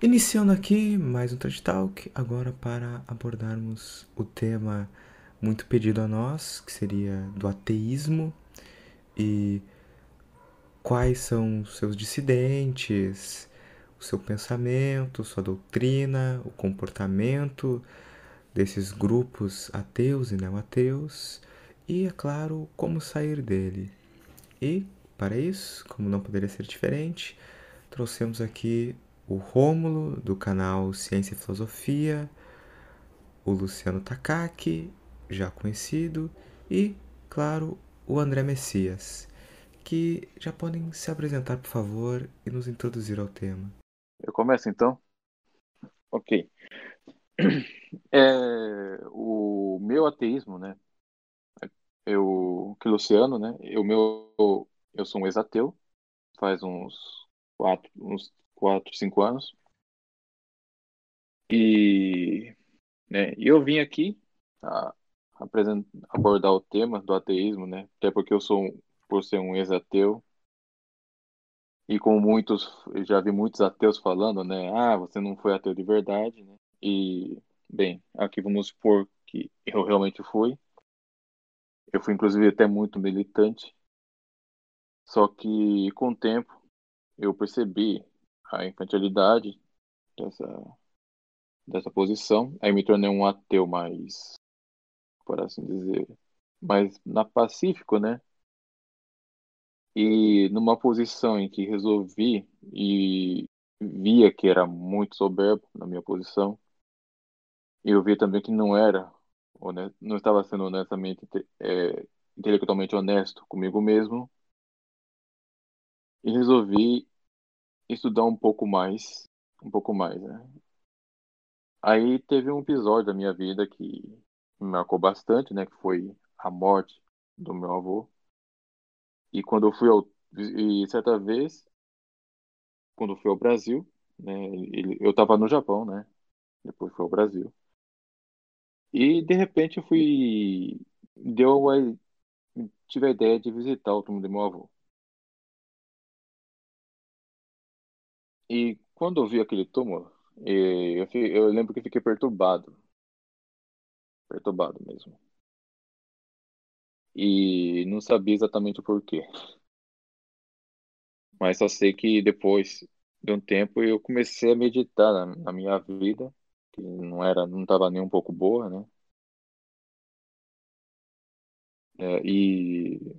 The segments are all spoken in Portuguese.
Iniciando aqui mais um Touch Talk, agora para abordarmos o tema muito pedido a nós, que seria do ateísmo e quais são os seus dissidentes, o seu pensamento, sua doutrina, o comportamento desses grupos ateus e não ateus e, é claro, como sair dele. E, para isso, como não poderia ser diferente, trouxemos aqui o Rômulo, do canal Ciência e Filosofia, o Luciano Takaki, já conhecido, e, claro, o André Messias, que já podem se apresentar, por favor, e nos introduzir ao tema. Eu começo então? Ok. É, o meu ateísmo, né? Eu, que Luciano, né? O meu, eu sou um ex-ateu, faz uns quatro, uns quatro, cinco anos. E né, eu vim aqui a, abordar o tema do ateísmo, né? Até porque eu sou, por ser um ex-ateu, e como muitos, já vi muitos ateus falando, né? Ah, você não foi ateu de verdade, né? E, bem, aqui vamos supor que eu realmente fui. Eu fui, inclusive, até muito militante. Só que, com o tempo, eu percebi a infantilidade dessa, dessa posição. Aí me tornei um ateu mais, por assim dizer, mais na pacífico, né? E numa posição em que resolvi e via que era muito soberbo na minha posição, eu vi também que não era, não estava sendo honestamente, é, intelectualmente honesto comigo mesmo, e resolvi estudar um pouco mais, um pouco mais, né? Aí teve um episódio da minha vida que me marcou bastante, né? Que foi a morte do meu avô. E quando eu fui ao, e certa vez, quando eu fui ao Brasil, né? Ele, eu estava no Japão, né? Depois fui ao Brasil. E de repente eu fui, deu, tive a ideia de visitar o túmulo do meu avô. E quando eu vi aquele túmulo, eu, eu lembro que fiquei perturbado. Perturbado mesmo. E não sabia exatamente o porquê. Mas só sei que depois de um tempo eu comecei a meditar na, na minha vida, que não era, não estava nem um pouco boa, né? É, e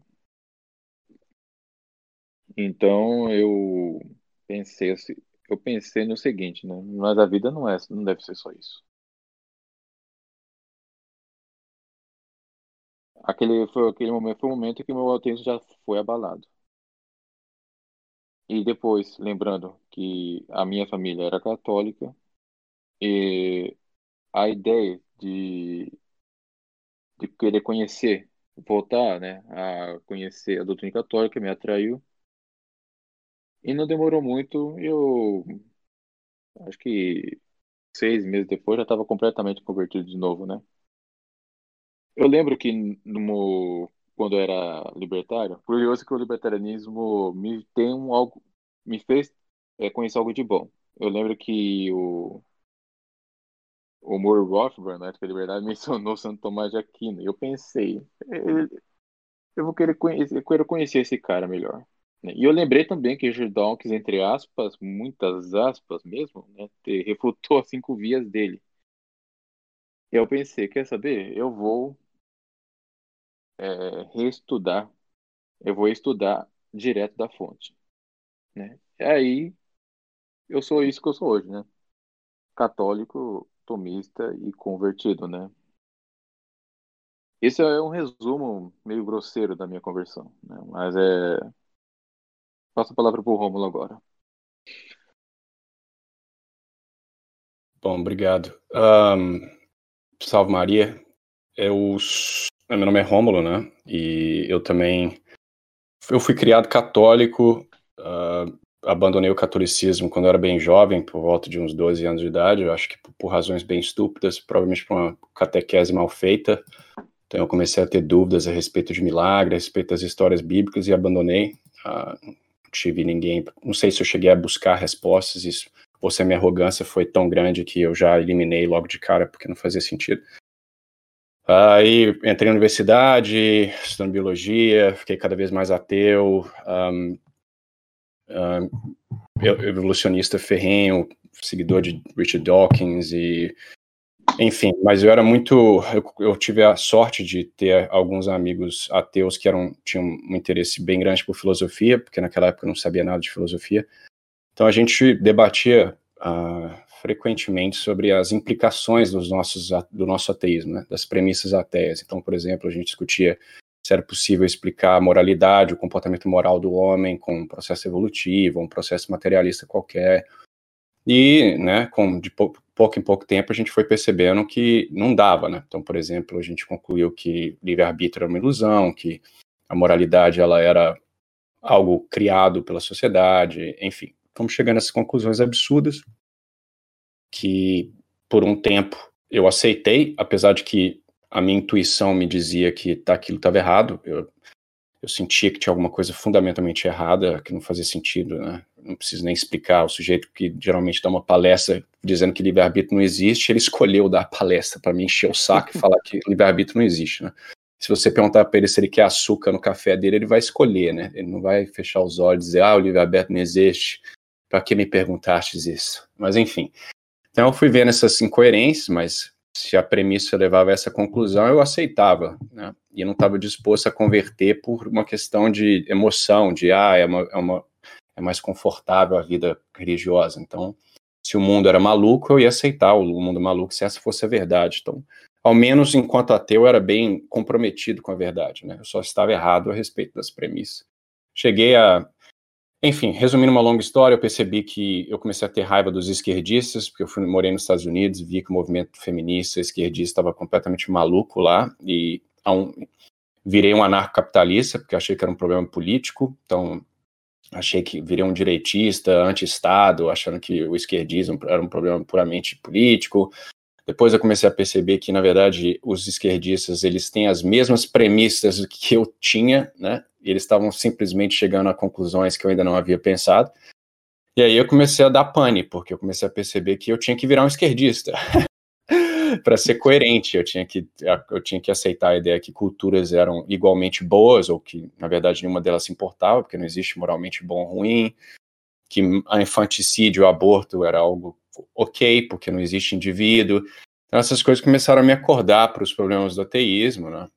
então eu pensei assim, eu pensei no seguinte, né? Mas a vida não é, não deve ser só isso. Aquele foi aquele momento, foi o momento que meu ateísmo já foi abalado. E depois, lembrando que a minha família era católica e a ideia de de querer conhecer, voltar, né, a conhecer a doutrina católica me atraiu. E não demorou muito, eu acho que seis meses depois já estava completamente convertido de novo, né? Eu lembro que no, quando eu era libertário, curioso que o libertarianismo me tem um algo, me fez é, conhecer algo de bom. Eu lembro que o o Moore Rothbard, na época da liberdade, mencionou Santo Tomás de Aquino. Eu pensei, eu vou querer conhecer, eu quero conhecer esse cara melhor. Né? E eu lembrei também que Richard Dawkins, entre aspas, muitas aspas mesmo, né, refutou as cinco vias dele. E eu pensei, quer saber? Eu vou é, reestudar, eu vou estudar direto da fonte. Né? E aí, eu sou isso que eu sou hoje, né? Católico, tomista e convertido, né? Esse é um resumo meio grosseiro da minha conversão, né? Mas é Passo a palavra para o Rômulo agora. Bom, obrigado. Um, salve Maria. Eu, meu nome é Rômulo, né? E eu também eu fui criado católico, uh, abandonei o catolicismo quando eu era bem jovem, por volta de uns 12 anos de idade, eu acho que por, razões bem estúpidas, provavelmente por uma catequese mal feita. Então eu comecei a ter dúvidas a respeito de milagres, a respeito das histórias bíblicas e abandonei. Uh, tive ninguém, não sei se eu cheguei a buscar respostas, isso ou se a minha arrogância foi tão grande que eu já eliminei logo de cara porque não fazia sentido. Aí entrei na universidade, estudando biologia, fiquei cada vez mais ateu, um, um, evolucionista ferrenho, seguidor de Richard Dawkins e enfim, mas eu era muito. Eu, eu, tive a sorte de ter alguns amigos ateus que eram, tinham um interesse bem grande por filosofia, porque naquela época eu não sabia nada de filosofia. Então a gente debatia uh, frequentemente sobre as implicações dos nossos, do nosso ateísmo, né, das premissas ateias. Então, por exemplo, a gente discutia se era possível explicar a moralidade, o comportamento moral do homem com um processo evolutivo, um processo materialista qualquer. E, né, com, de pouco, em pouco tempo, a gente foi percebendo que não dava, né? Então, por exemplo, a gente concluiu que livre-arbítrio era uma ilusão, que a moralidade ela era algo criado pela sociedade, enfim. Fomos chegando a essas conclusões absurdas que por um tempo eu aceitei, apesar de que a minha intuição me dizia que tá, aquilo estava errado. Eu, eu sentia que tinha alguma coisa fundamentalmente errada, que não fazia sentido, né? Não preciso nem explicar. O sujeito que geralmente dá uma palestra dizendo que livre-arbítrio não existe, ele escolheu dar a palestra para me encher o saco e falar que livre-arbítrio não existe, né? Se você perguntar para ele se ele quer açúcar no café dele, ele vai escolher, né? Ele não vai fechar os olhos e dizer, ah, o livre-arbítrio não existe. Para que me perguntastes isso? Mas enfim, então eu fui vendo essas incoerências, mas se a premissa levava a essa conclusão, eu aceitava, né? E não estava disposto a converter por uma questão de emoção, de ah, é, uma, é, uma, é mais confortável a vida religiosa. Então, se o mundo era maluco, eu ia aceitar o mundo maluco se essa fosse a verdade. Então, ao menos enquanto ateu, eu era bem comprometido com a verdade, né? Eu só estava errado a respeito das premissas. Cheguei a enfim, resumindo uma longa história, eu percebi que eu comecei a ter raiva dos esquerdistas, porque eu fui, morei nos Estados Unidos, vi que o movimento feminista esquerdista estava completamente maluco lá, e um, virei um anarcocapitalista, porque achei que era um problema político, então achei que virei um direitista, anti-Estado, achando que o esquerdismo era um problema puramente político, depois eu comecei a perceber que, na verdade, os esquerdistas, eles têm as mesmas premissas que eu tinha, né? Eles estavam simplesmente chegando a conclusões que eu ainda não havia pensado. E aí eu comecei a dar pane, porque eu comecei a perceber que eu tinha que virar um esquerdista. para ser coerente, eu tinha, que, eu tinha que aceitar a ideia que culturas eram igualmente boas, ou que, na verdade, nenhuma delas se importava, porque não existe moralmente bom ou ruim, que a infanticídio, o aborto era algo ok, porque não existe indivíduo. Então, essas coisas começaram a me acordar para os problemas do ateísmo, né?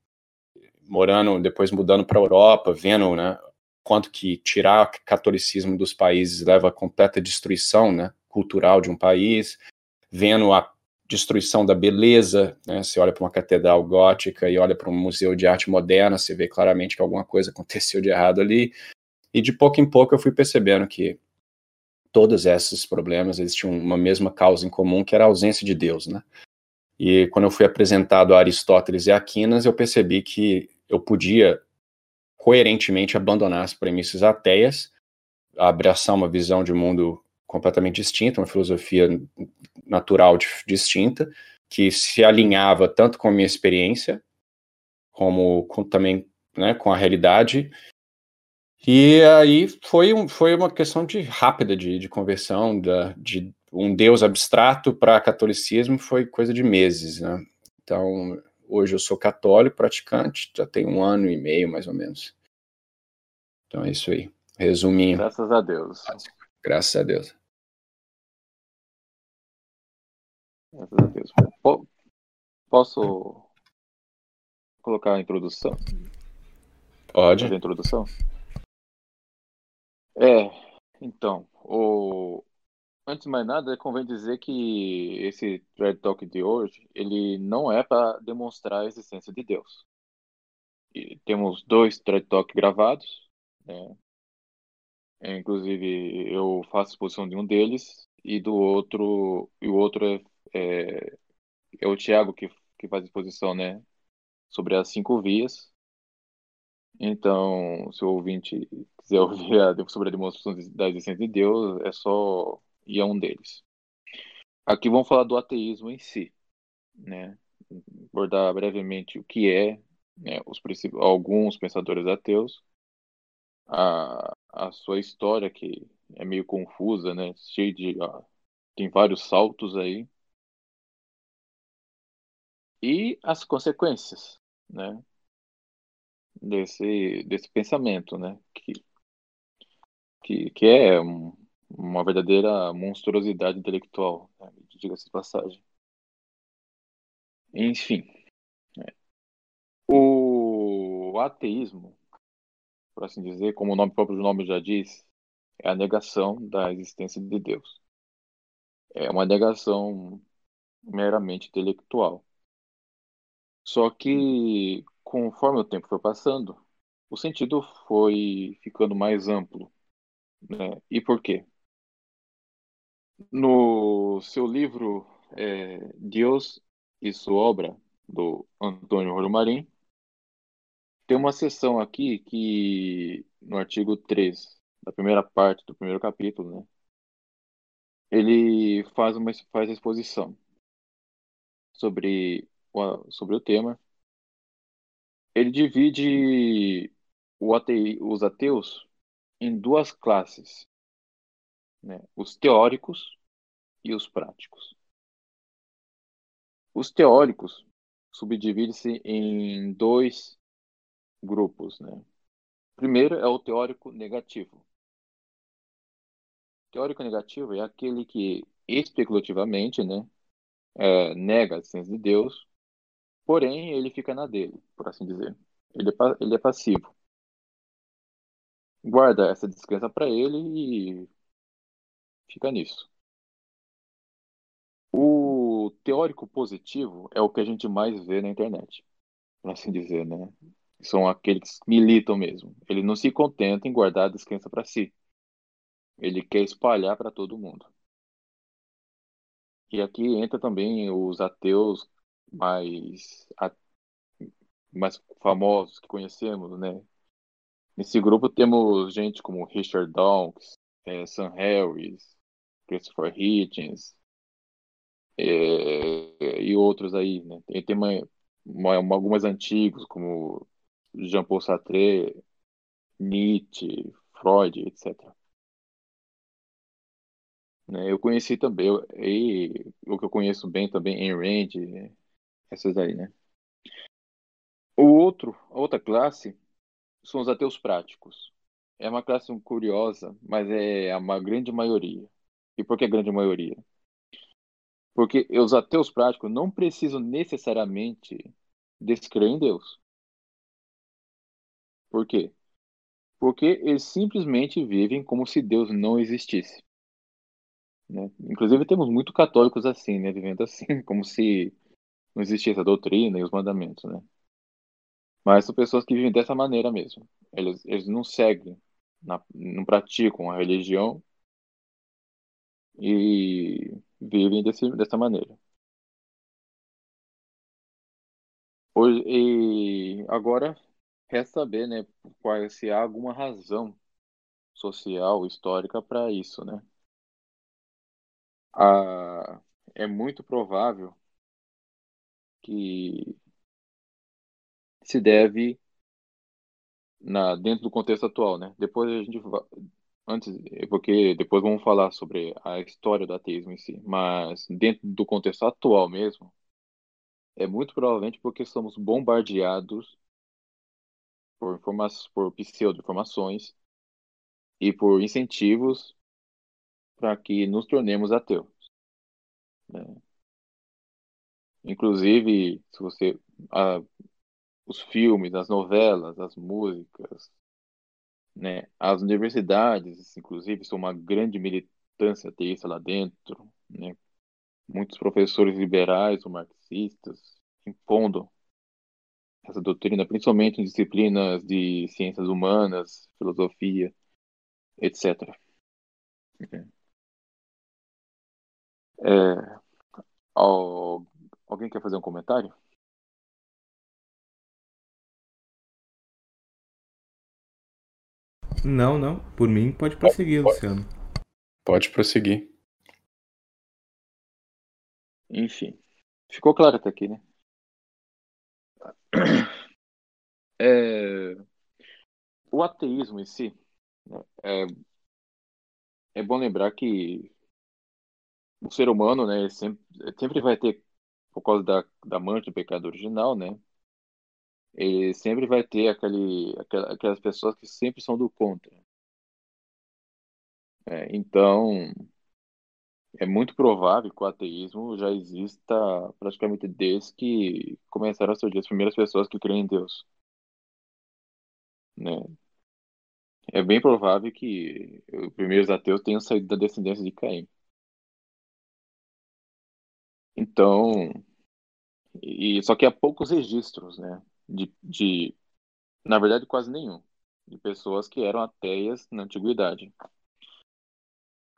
Morando, depois mudando para a Europa, vendo, né, quanto que tirar o catolicismo dos países leva a completa destruição, né, cultural de um país, vendo a destruição da beleza, né? Você olha para uma catedral gótica e olha para um museu de arte moderna, você vê claramente que alguma coisa aconteceu de errado ali. E de pouco em pouco eu fui percebendo que todos esses problemas eles tinham uma mesma causa em comum, que era a ausência de Deus, né? E quando eu fui apresentado a Aristóteles e Aquinas, eu percebi que eu podia coerentemente abandonar as premissas ateias, abraçar uma visão de mundo completamente distinta, uma filosofia natural distinta, que se alinhava tanto com a minha experiência, como com, também né, com a realidade, e aí foi, um, foi uma questão de rápida de, de conversão da, de um Deus abstrato para catolicismo foi coisa de meses, né? Então hoje eu sou católico praticante, já tem um ano e meio mais ou menos. Então é isso aí, resuminho. Graças a Deus. Graças a Deus. Graças a Deus. Posso colocar a introdução? Pode. Fazer a introdução? É, então, o... antes de mais nada, convém dizer que esse Thread Talk de hoje, ele não é para demonstrar a existência de Deus. E temos dois Thread Talk gravados, né? É, inclusive, eu faço exposição de um deles e do outro, e o outro é, é, é o Thiago que, que faz exposição, né, sobre as cinco vias. Então, se o ouvinte quiser ouvir a, sobre a demonstração da existência de Deus, é só ir a um deles. Aqui vamos falar do ateísmo em si, né? Abordar brevemente o que é, né, os alguns pensadores ateus, a, a sua história que é meio confusa, né? Cheia de tem vários saltos aí. E as consequências, né? Desse, desse pensamento, né? Que, que, que é um, uma verdadeira monstruosidade intelectual, né? diga-se de passagem. Enfim, é. o ateísmo, por assim dizer, como o nome próprio do nome já diz, é a negação da existência de Deus. É uma negação meramente intelectual. Só que, conforme o tempo foi passando, o sentido foi ficando mais amplo. Né? E por quê? No seu livro é, Deus e sua obra, do Antônio Romarim, tem uma seção aqui que, no artigo 3, da primeira parte do primeiro capítulo, né, ele faz uma faz a exposição sobre sobre o tema. Ele divide atei, os ateus em duas classes, né, os teóricos e os práticos. Os teóricos subdividem-se em dois grupos. Né? Primeiro é o teórico negativo. O teórico negativo é aquele que especulativamente né, é, nega a existência de Deus, porém ele fica na dele, por assim dizer. Ele é, ele é passivo. Guarda essa descrença para ele e fica nisso. O teórico positivo é o que a gente mais vê na internet, por assim dizer, né? São aqueles que militam mesmo. Ele não se contenta em guardar a descrença para si. Ele quer espalhar para todo mundo. E aqui entra também os ateus mais, mais famosos que conhecemos, né? Nesse grupo temos gente como Richard Dawkins, é, Sam Harris, Christopher Hitchens, é, e outros aí, né? Tem, tem uma, uma, algumas antigos, como Jean-Paul Sartre, Nietzsche, Freud, etc. Né? Eu conheci também, e o que eu conheço bem também, Ayn Rand, essas aí, né? O outro, a outra classe são os ateus práticos. É uma classe curiosa, mas é uma grande maioria. E por que grande maioria? Porque os ateus práticos não precisam necessariamente descrer em Deus. Por quê? Porque eles simplesmente vivem como se Deus não existisse. Né? Inclusive temos muito católicos assim, né? Vivendo assim, como se não existisse a doutrina e os mandamentos, né? Mas são pessoas que vivem dessa maneira mesmo. Eles, eles não seguem, na, não praticam a religião e vivem desse, dessa maneira. Hoje, e agora resta saber, né, qual, se há alguma razão social, histórica para isso, né? Ah, é muito provável que se deve na dentro do contexto atual, né? Depois a gente antes, porque depois vamos falar sobre a história do ateísmo em si, mas dentro do contexto atual mesmo, é muito provavelmente porque somos bombardeados por informações, por pseudo-informações e por incentivos para que nos tornemos ateus. Né? Inclusive, se você os filmes, as novelas, as músicas, né? As universidades, inclusive, são uma grande militância ateísta lá dentro, né? Muitos professores liberais ou marxistas impondo essa doutrina, principalmente em disciplinas de ciências humanas, filosofia, etc. É, alguém quer fazer um comentário? Não, não. Por mim, pode prosseguir, pode, Luciano. Pode prosseguir. Enfim. Ficou claro até aqui, né? É... O ateísmo em si, né, é... é bom lembrar que o ser humano, né, sempre, sempre vai ter, por causa da, da mancha do pecado original, né, ele sempre vai ter aquele, aquelas pessoas que sempre são do contra. É, então, é muito provável que o ateísmo já exista praticamente desde que começaram a surgir as primeiras pessoas que creem em Deus. Né? É bem provável que os primeiros ateus tenham saído da descendência de Caim. Então, e só que há poucos registros, né, de, de na verdade quase nenhum, de pessoas que eram ateias na antiguidade.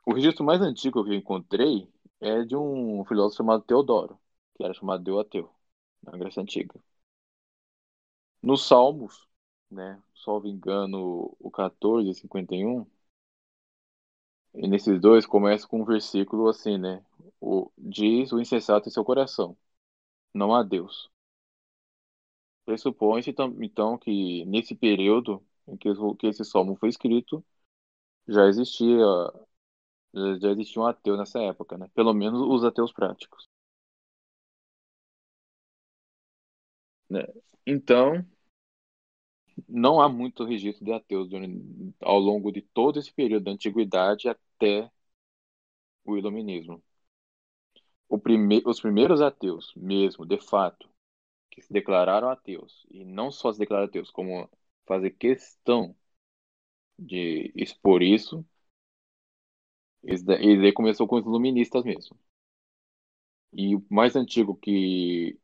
O registro mais antigo que eu encontrei é de um filósofo chamado Teodoro, que era chamado de ateu, na Grécia Antiga. Nos Salmos, né, salvo engano, o 14 e 51, e nesses dois começa com um versículo assim, né? O, diz o insensato em seu coração, não há Deus. Pressupõe-se então que nesse período em que, que esse salmo foi escrito, já existia já existia um ateu nessa época, né? Pelo menos os ateus práticos. Né? Então, não há muito registro de ateus ao longo de todo esse período da antiguidade até o iluminismo. O prime... Os primeiros ateus, mesmo, de fato, que se declararam ateus, e não só se declararam ateus, como fazer questão de expor isso, daí começou com os iluministas mesmo. E o mais antigo que,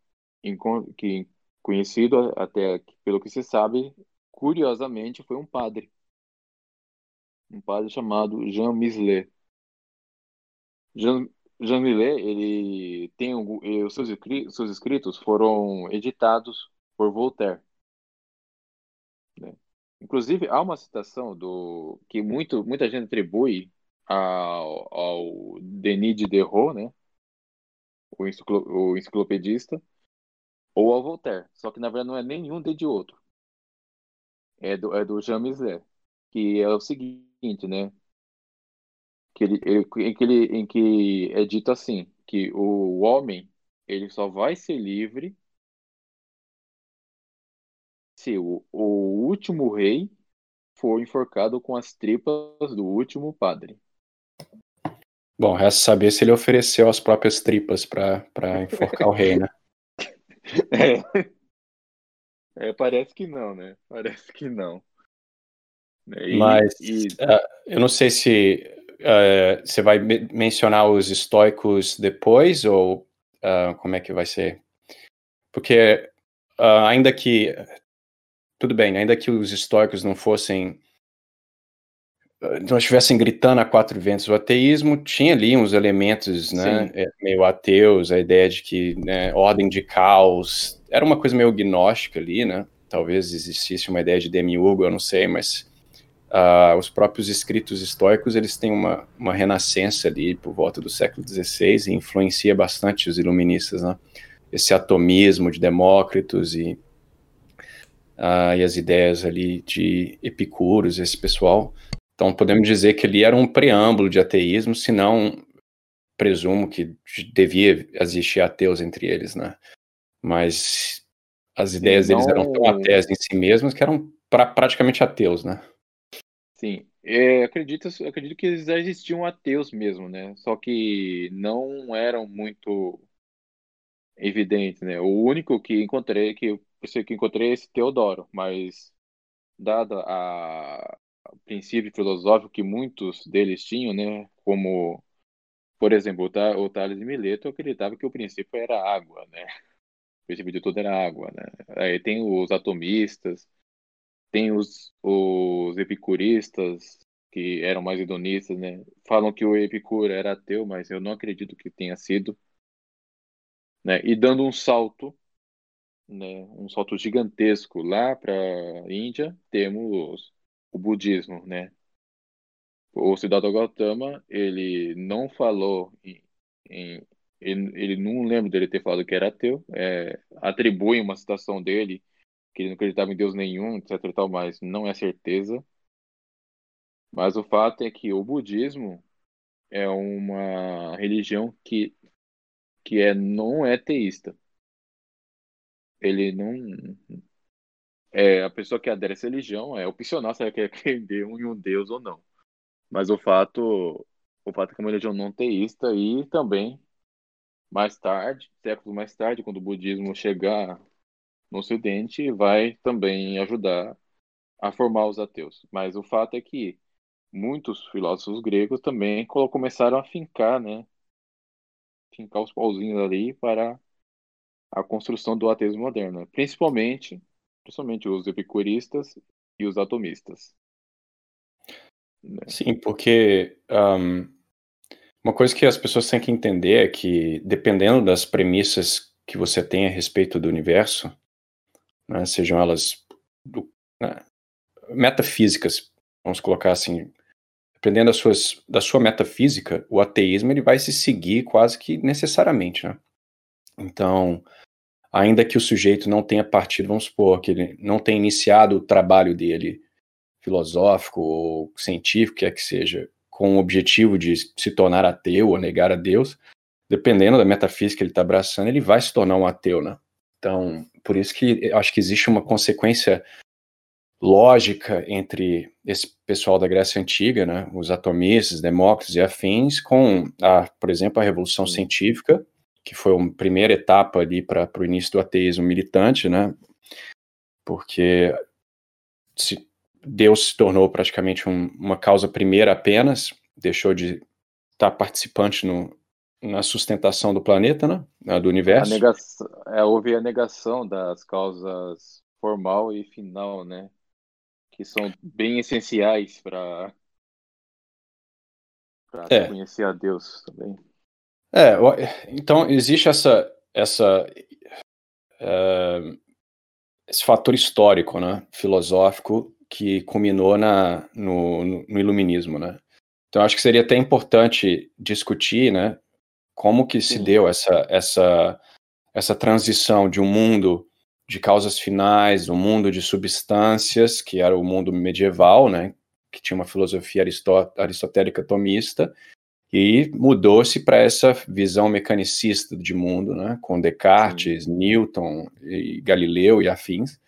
que conhecido até pelo que se sabe, curiosamente, foi um padre. Um padre chamado Jean Michelet. Jean, Jean ele tem os seus, seus escritos foram editados por Voltaire. Né? Inclusive, há uma citação do que muito, muita gente atribui ao, ao Denis Diderot, né? O, enciclo, o enciclopedista, ou ao Voltaire. Só que na verdade não é nenhum de outro. É do, é do Jean Michelet, que é o seguinte, né? Que ele, ele, em, que ele, em que é dito assim, que o homem ele só vai ser livre se o, o último rei for enforcado com as tripas do último padre. Bom, resta saber se ele ofereceu as próprias tripas para enforcar o rei, né? É. é. parece que não, né? Parece que não. E, Mas e... Uh, eu não sei se uh, você vai me mencionar os estoicos depois ou uh, como é que vai ser? Porque ainda que tudo bem, ainda que os estoicos não fossem não estivessem gritando a quatro ventos o ateísmo, tinha ali uns elementos né, é, meio ateus, a ideia de que né, ordem de caos, era uma coisa meio gnóstica ali, né? Talvez existisse uma ideia de demiurgo, eu não sei, mas uh, os próprios escritos estoicos, eles têm uma, uma renascença ali por volta do século XVI e influencia bastante os iluministas, né? Esse atomismo de Demócritos e, uh, e as ideias ali de Epicuros, esse pessoal então, podemos dizer que ele era um preâmbulo de ateísmo, se não presumo que devia existir ateus entre eles, né? Mas as ideias não... deles eram tão ateias em si mesmos que eram pra, praticamente ateus, né? Sim, é, acredito, acredito que já existiam ateus mesmo, né? Só que não eram muito evidentes, né? O único que encontrei, que eu que encontrei é esse Teodoro, mas dada a, princípio filosófico que muitos deles tinham, né? Como, por exemplo, o Tales de Mileto acreditava que o princípio era água, né? O princípio de tudo era água, né? Aí tem os atomistas, tem os, os epicuristas, que eram mais hedonistas, né? Falam que o Epicuro era ateu, mas eu não acredito que tenha sido. Né? E dando um salto, né? um salto gigantesco lá para a Índia, temos o budismo, né? O Siddhartha Gautama, ele não falou em, em ele, ele, não lembra dele ter falado que era ateu, é, atribui uma citação dele que ele não acreditava em Deus nenhum, etc e tal, mas não é certeza. Mas o fato é que o budismo, é uma religião que, que é, não é teísta. Ele não. É, a pessoa que adere a essa religião é opcional se ela quer crer em um Deus ou não. Mas o fato, o fato é que é uma religião não teísta e também, mais tarde, séculos mais tarde, quando o budismo chegar no Ocidente, vai também ajudar a formar os ateus. Mas o fato é que muitos filósofos gregos também começaram a fincar, né? Fincar os pauzinhos ali para a construção do ateísmo moderno, principalmente, principalmente os epicuristas e os atomistas. Né? Sim, porque um, uma coisa que as pessoas têm que entender é que, dependendo das premissas que você tem a respeito do universo, né, sejam elas do, né, metafísicas, vamos colocar assim, dependendo das suas, da sua metafísica, o ateísmo ele vai se seguir quase que necessariamente, né? Então, ainda que o sujeito não tenha partido, vamos supor, que ele não tenha iniciado o trabalho dele filosófico ou científico, quer que seja, com o objetivo de se tornar ateu ou negar a Deus, dependendo da metafísica que ele está abraçando, ele vai se tornar um ateu, né? Então, por isso que acho que existe uma consequência lógica entre esse pessoal da Grécia Antiga, né, os atomistas, Demócritos e afins, com, a, por exemplo, a Revolução Científica, que foi uma primeira etapa ali para o início do ateísmo militante, né, porque se Deus se tornou praticamente um, uma causa primeira apenas, deixou de estar tá participante no, na sustentação do planeta, né, do universo. Negação, é, houve a negação das causas formal e final, né, que são bem essenciais para para é. conhecer a Deus também. É, então existe essa essa uh, esse fator histórico, né, filosófico que culminou na, no, no, iluminismo, né? Então acho que seria até importante discutir, né, como que se deu essa essa essa transição de um mundo de causas finais, um mundo de substâncias, que era o mundo medieval, né, que tinha uma filosofia aristotélica tomista, e mudou-se para essa visão mecanicista de mundo, né, com Descartes, Sim. Newton, e Galileu e afins.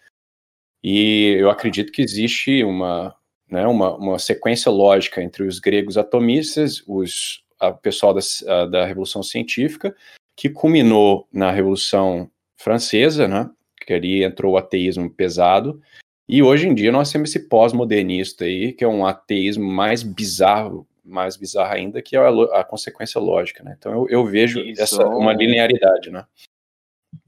E eu acredito que existe uma, né, uma, uma sequência lógica entre os gregos atomistas, os o pessoal da, da Revolução Científica, que culminou na Revolução Francesa, né, que ali entrou o ateísmo pesado, e hoje em dia nós temos esse pós-modernista aí, que é um ateísmo mais bizarro, mais bizarro ainda, que é a, a consequência lógica, né? Então eu, eu vejo Isso essa uma linearidade, né?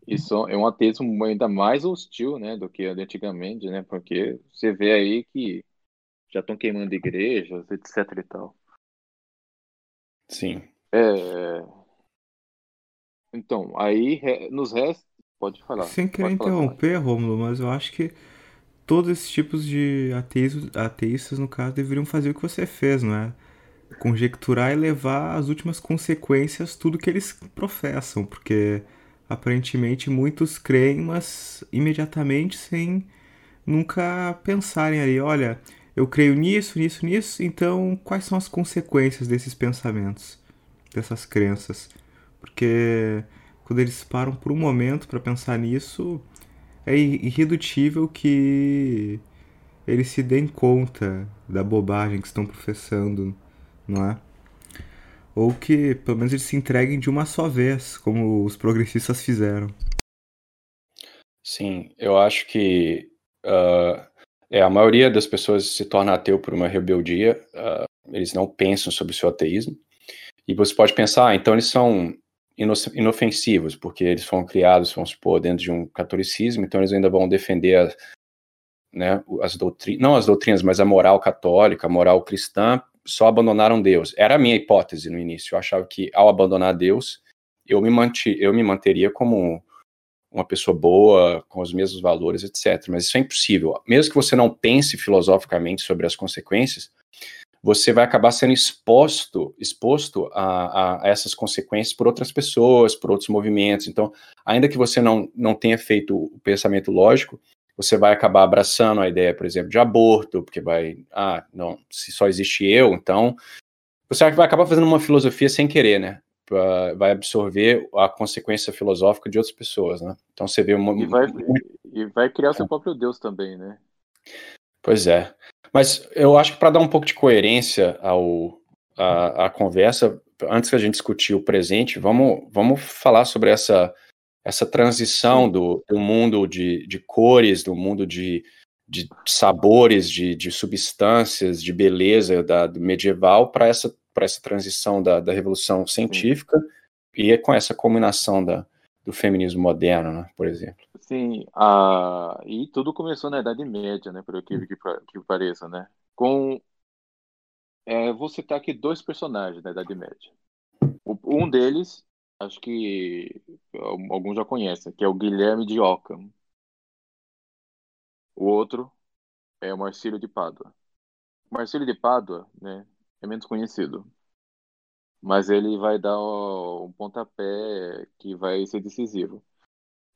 Isso é um ateísmo ainda mais hostil, né, do que antigamente, né? Porque você vê aí que já estão queimando igrejas, etc e tal. Sim. É... Então, aí nos resta Pode falar. Sem querer interromper, Rômulo, mas eu acho que todos esses tipos de ateístas, ateístas, no caso, deveriam fazer o que você fez, não é? Conjecturar e levar às últimas consequências tudo que eles professam, porque aparentemente muitos creem, mas imediatamente sem nunca pensarem ali, olha, eu creio nisso, nisso, nisso, então quais são as consequências desses pensamentos, dessas crenças? Porque quando eles param por um momento para pensar nisso, é irredutível que eles se deem conta da bobagem que estão professando, não é? Ou que pelo menos eles se entreguem de uma só vez, como os progressistas fizeram. Sim, eu acho que uh, é, a maioria das pessoas se torna ateu por uma rebeldia, uh, eles não pensam sobre o seu ateísmo. E você pode pensar, ah, então eles são inofensivos, porque eles foram criados, vamos supor, dentro de um catolicismo, então eles ainda vão defender a, né, as doutrinas, não as doutrinas, mas a moral católica, a moral cristã, só abandonaram Deus. Era a minha hipótese no início. Eu achava que ao abandonar Deus, eu me, manti, eu me manteria como uma pessoa boa, com os mesmos valores, etc. Mas isso é impossível. Mesmo que você não pense filosoficamente sobre as consequências, você vai acabar sendo exposto, exposto a, a, essas consequências por outras pessoas, por outros movimentos. Então, ainda que você não, não tenha feito o pensamento lógico, você vai acabar abraçando a ideia, por exemplo, de aborto, porque vai, ah, não, se só existe eu, então você vai acabar fazendo uma filosofia sem querer, né? vai absorver a consequência filosófica de outras pessoas, né? Então você vê uma... E vai, e vai criar seu próprio Deus também, né? Pois é. Mas eu acho que para dar um pouco de coerência ao, a conversa, antes que a gente discutir o presente, vamos, vamos falar sobre essa, essa transição do, do mundo de, de cores, do mundo de, de sabores, de, de substâncias, de beleza da, do medieval para essa, essa transição da, da revolução científica Sim. e é com essa combinação da, do feminismo moderno, né, por exemplo. Sim, a... e tudo começou na Idade Média, né, por aquilo que, que pareça, né, com é, vou citar aqui dois personagens da Idade Média. Um deles, acho que alguns já conhecem, que é o Guilherme de Ockham. O outro é o Marcílio de Pádua. O Marcílio de Pádua, né, é menos conhecido. Mas ele vai dar um pontapé que vai ser decisivo.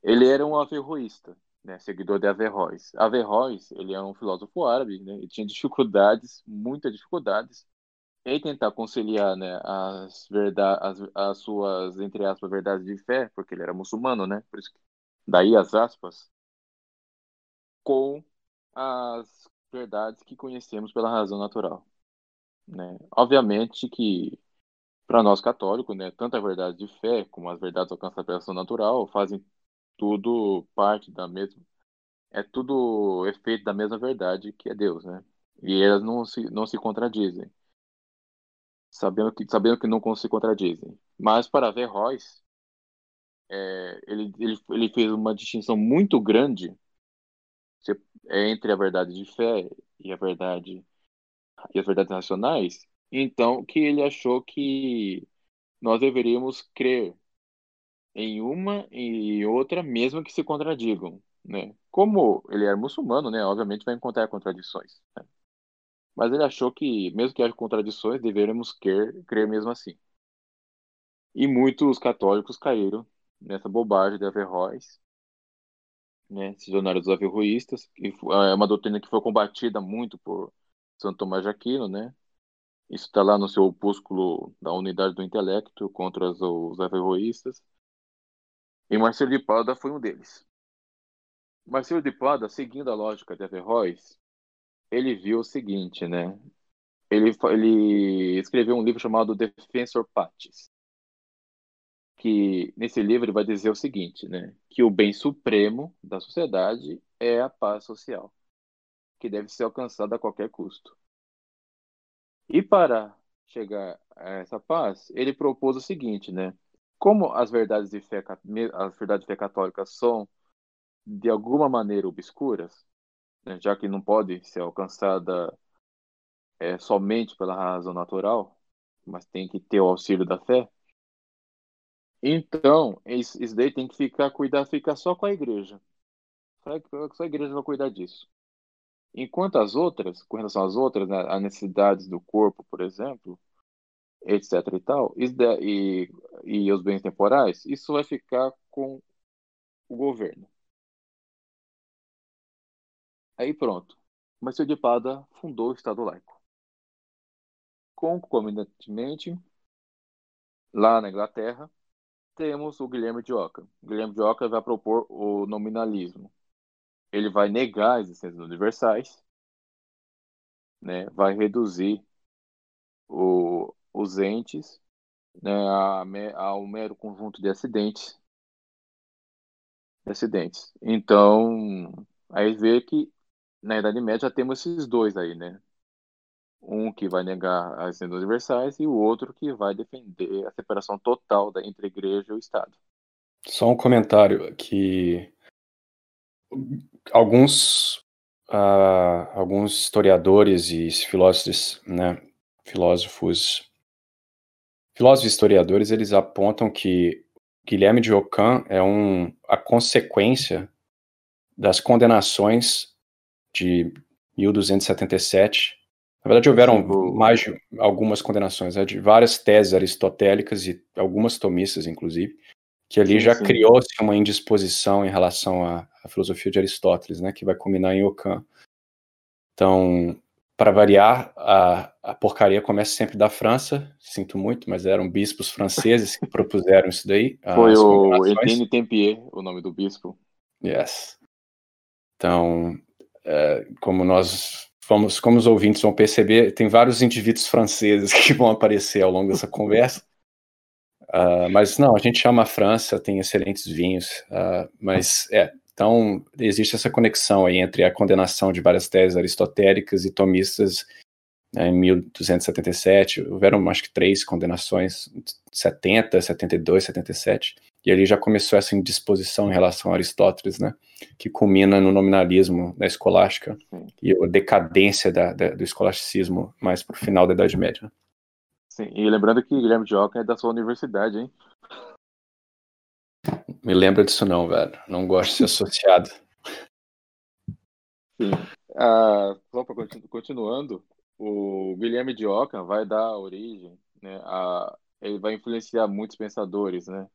Ele era um averroísta, né, seguidor de Averroes. Averroes, ele é um filósofo árabe, né, e tinha dificuldades, muitas dificuldades, em tentar conciliar, né, as, as, as suas, entre aspas, verdades de fé, porque ele era muçulmano, né, por isso que, daí as aspas, com as verdades que conhecemos pela razão natural. Né? Obviamente que, para nós católicos, né, tanto a verdade de fé como as verdades alcançadas pela razão natural fazem tudo parte da mesma é tudo efeito da mesma verdade que é Deus, né? E elas não se, não se contradizem. Sabendo que, sabendo que não se contradizem. Mas para Verroes, é, ele, ele, ele fez uma distinção muito grande entre a verdade de fé e a verdade e as verdades racionais, então que ele achou que nós deveríamos crer em uma e outra, mesmo que se contradigam, né? Como ele era muçulmano, né? Obviamente vai encontrar contradições. Né? Mas ele achou que, mesmo que haja contradições, deveríamos crer, crer mesmo assim. E muitos católicos caíram nessa bobagem de Averroes, né? Se dos averroístas, que é uma doutrina que foi combatida muito por Santo Tomás de Aquino, né? Isso está lá no seu opúsculo da unidade do intelecto contra os, os averroístas. E Marcelo de Pada foi um deles. Marcelo de Pada, seguindo a lógica de Averroes, ele viu o seguinte, né? Ele, ele escreveu um livro chamado Defensor Patis, que nesse livro ele vai dizer o seguinte, né? Que o bem supremo da sociedade é a paz social, que deve ser alcançada a qualquer custo. E para chegar a essa paz, ele propôs o seguinte, né? como as verdades de fé, as verdades de fé católicas são de alguma maneira obscuras, já que não pode ser alcançada é, somente pela razão natural, mas tem que ter o auxílio da fé. Então, isso daí tem que ficar, cuidar, ficar só com a igreja. Só a igreja vai cuidar disso. Enquanto as outras, com relação às outras, né, as necessidades do corpo, por exemplo, etc e tal, e, e os bens temporais, isso vai ficar com o governo. Aí pronto. Marcelo de Pada fundou o Estado laico. Concomitantemente, lá na Inglaterra, temos o Guilherme de Ockham. O Guilherme de Ockham vai propor o nominalismo. Ele vai negar a existência universais, né? vai reduzir o, os entes né, ao mero conjunto de acidentes. De acidentes. Então, aí vê que na Idade Média temos esses dois aí, né? Um que vai negar as leis universais e o outro que vai defender a separação total da, entre igreja e o Estado. Só um comentário que alguns uh, alguns historiadores e filósofos, né, filósofos Filósofos historiadores eles apontam que Guilherme de Ockham é um, a consequência das condenações de 1277. Na verdade, houveram mais de algumas condenações, né, de várias teses aristotélicas e algumas tomistas, inclusive, que ali já criou-se uma indisposição em relação à, à, filosofia de Aristóteles, né, que vai culminar em Ockham. Então, para variar, a, a, porcaria começa sempre da França, sinto muito, mas eram bispos franceses que propuseram isso daí. Foi o Etienne Tempier, o nome do bispo. Yes. Então, como nós vamos, como os ouvintes vão perceber, tem vários indivíduos franceses que vão aparecer ao longo dessa conversa. Uh, mas não, a gente chama a França, tem excelentes vinhos, uh, mas é, então existe essa conexão aí entre a condenação de várias teses aristotélicas e tomistas né, em 1277, houveram acho que três condenações, 70, 72, 77, e ali já começou essa indisposição em relação a Aristóteles, né, que culmina no nominalismo da escolástica e a decadência da, da, do escolasticismo mais para o final da Idade Média. Sim, e lembrando que Guilherme de Ockham é da sua universidade, hein? Me lembra disso não, velho. Não gosto de ser associado. Sim. Ah, só para continu continuando, o Guilherme de Ockham vai dar origem, né, a, ele vai influenciar muitos pensadores, né?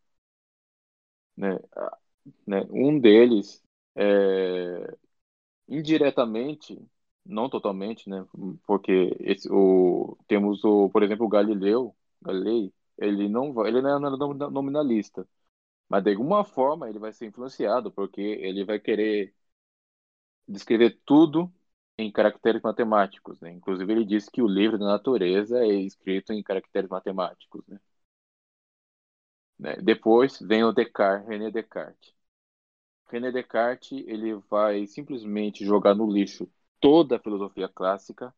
Né, né um deles, é, indiretamente, não totalmente, né? Porque esse, o, temos o, por exemplo, o Galileu, Galilei, ele não ele não é nominalista, mas de alguma forma ele vai ser influenciado, porque ele vai querer descrever tudo em caracteres matemáticos, né? Inclusive ele disse que o livro da natureza é escrito em caracteres matemáticos, né? Né? Depois vem o Descartes, René Descartes. René Descartes ele vai simplesmente jogar no lixo toda a filosofia clássica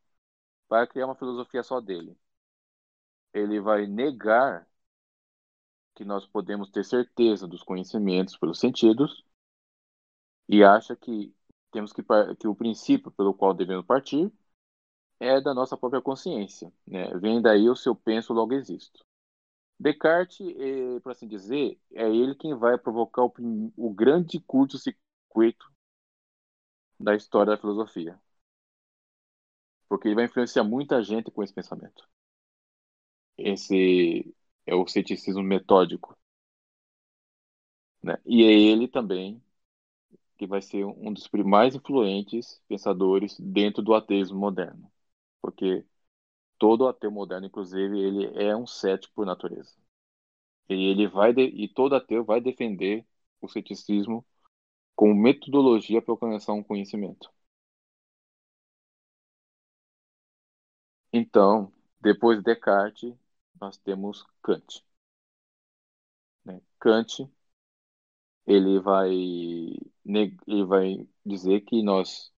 para criar uma filosofia só dele. Ele vai negar que nós podemos ter certeza dos conhecimentos pelos sentidos e acha que temos que que o princípio pelo qual devemos partir é da nossa própria consciência, né? Vem daí o seu penso logo existo. Descartes, é, por assim dizer, é ele quem vai provocar o, o grande curto-circuito da história da filosofia porque ele vai influenciar muita gente com esse pensamento. Esse é o ceticismo metódico. Né? E é ele também que vai ser um dos mais influentes pensadores dentro do ateísmo moderno. Porque todo ateu moderno, inclusive, ele é um cético por natureza. E ele vai de... e todo ateu vai defender o ceticismo como metodologia para alcançar um conhecimento. Então, depois de Descartes, nós temos Kant. Né? Kant ele vai ele vai dizer que nós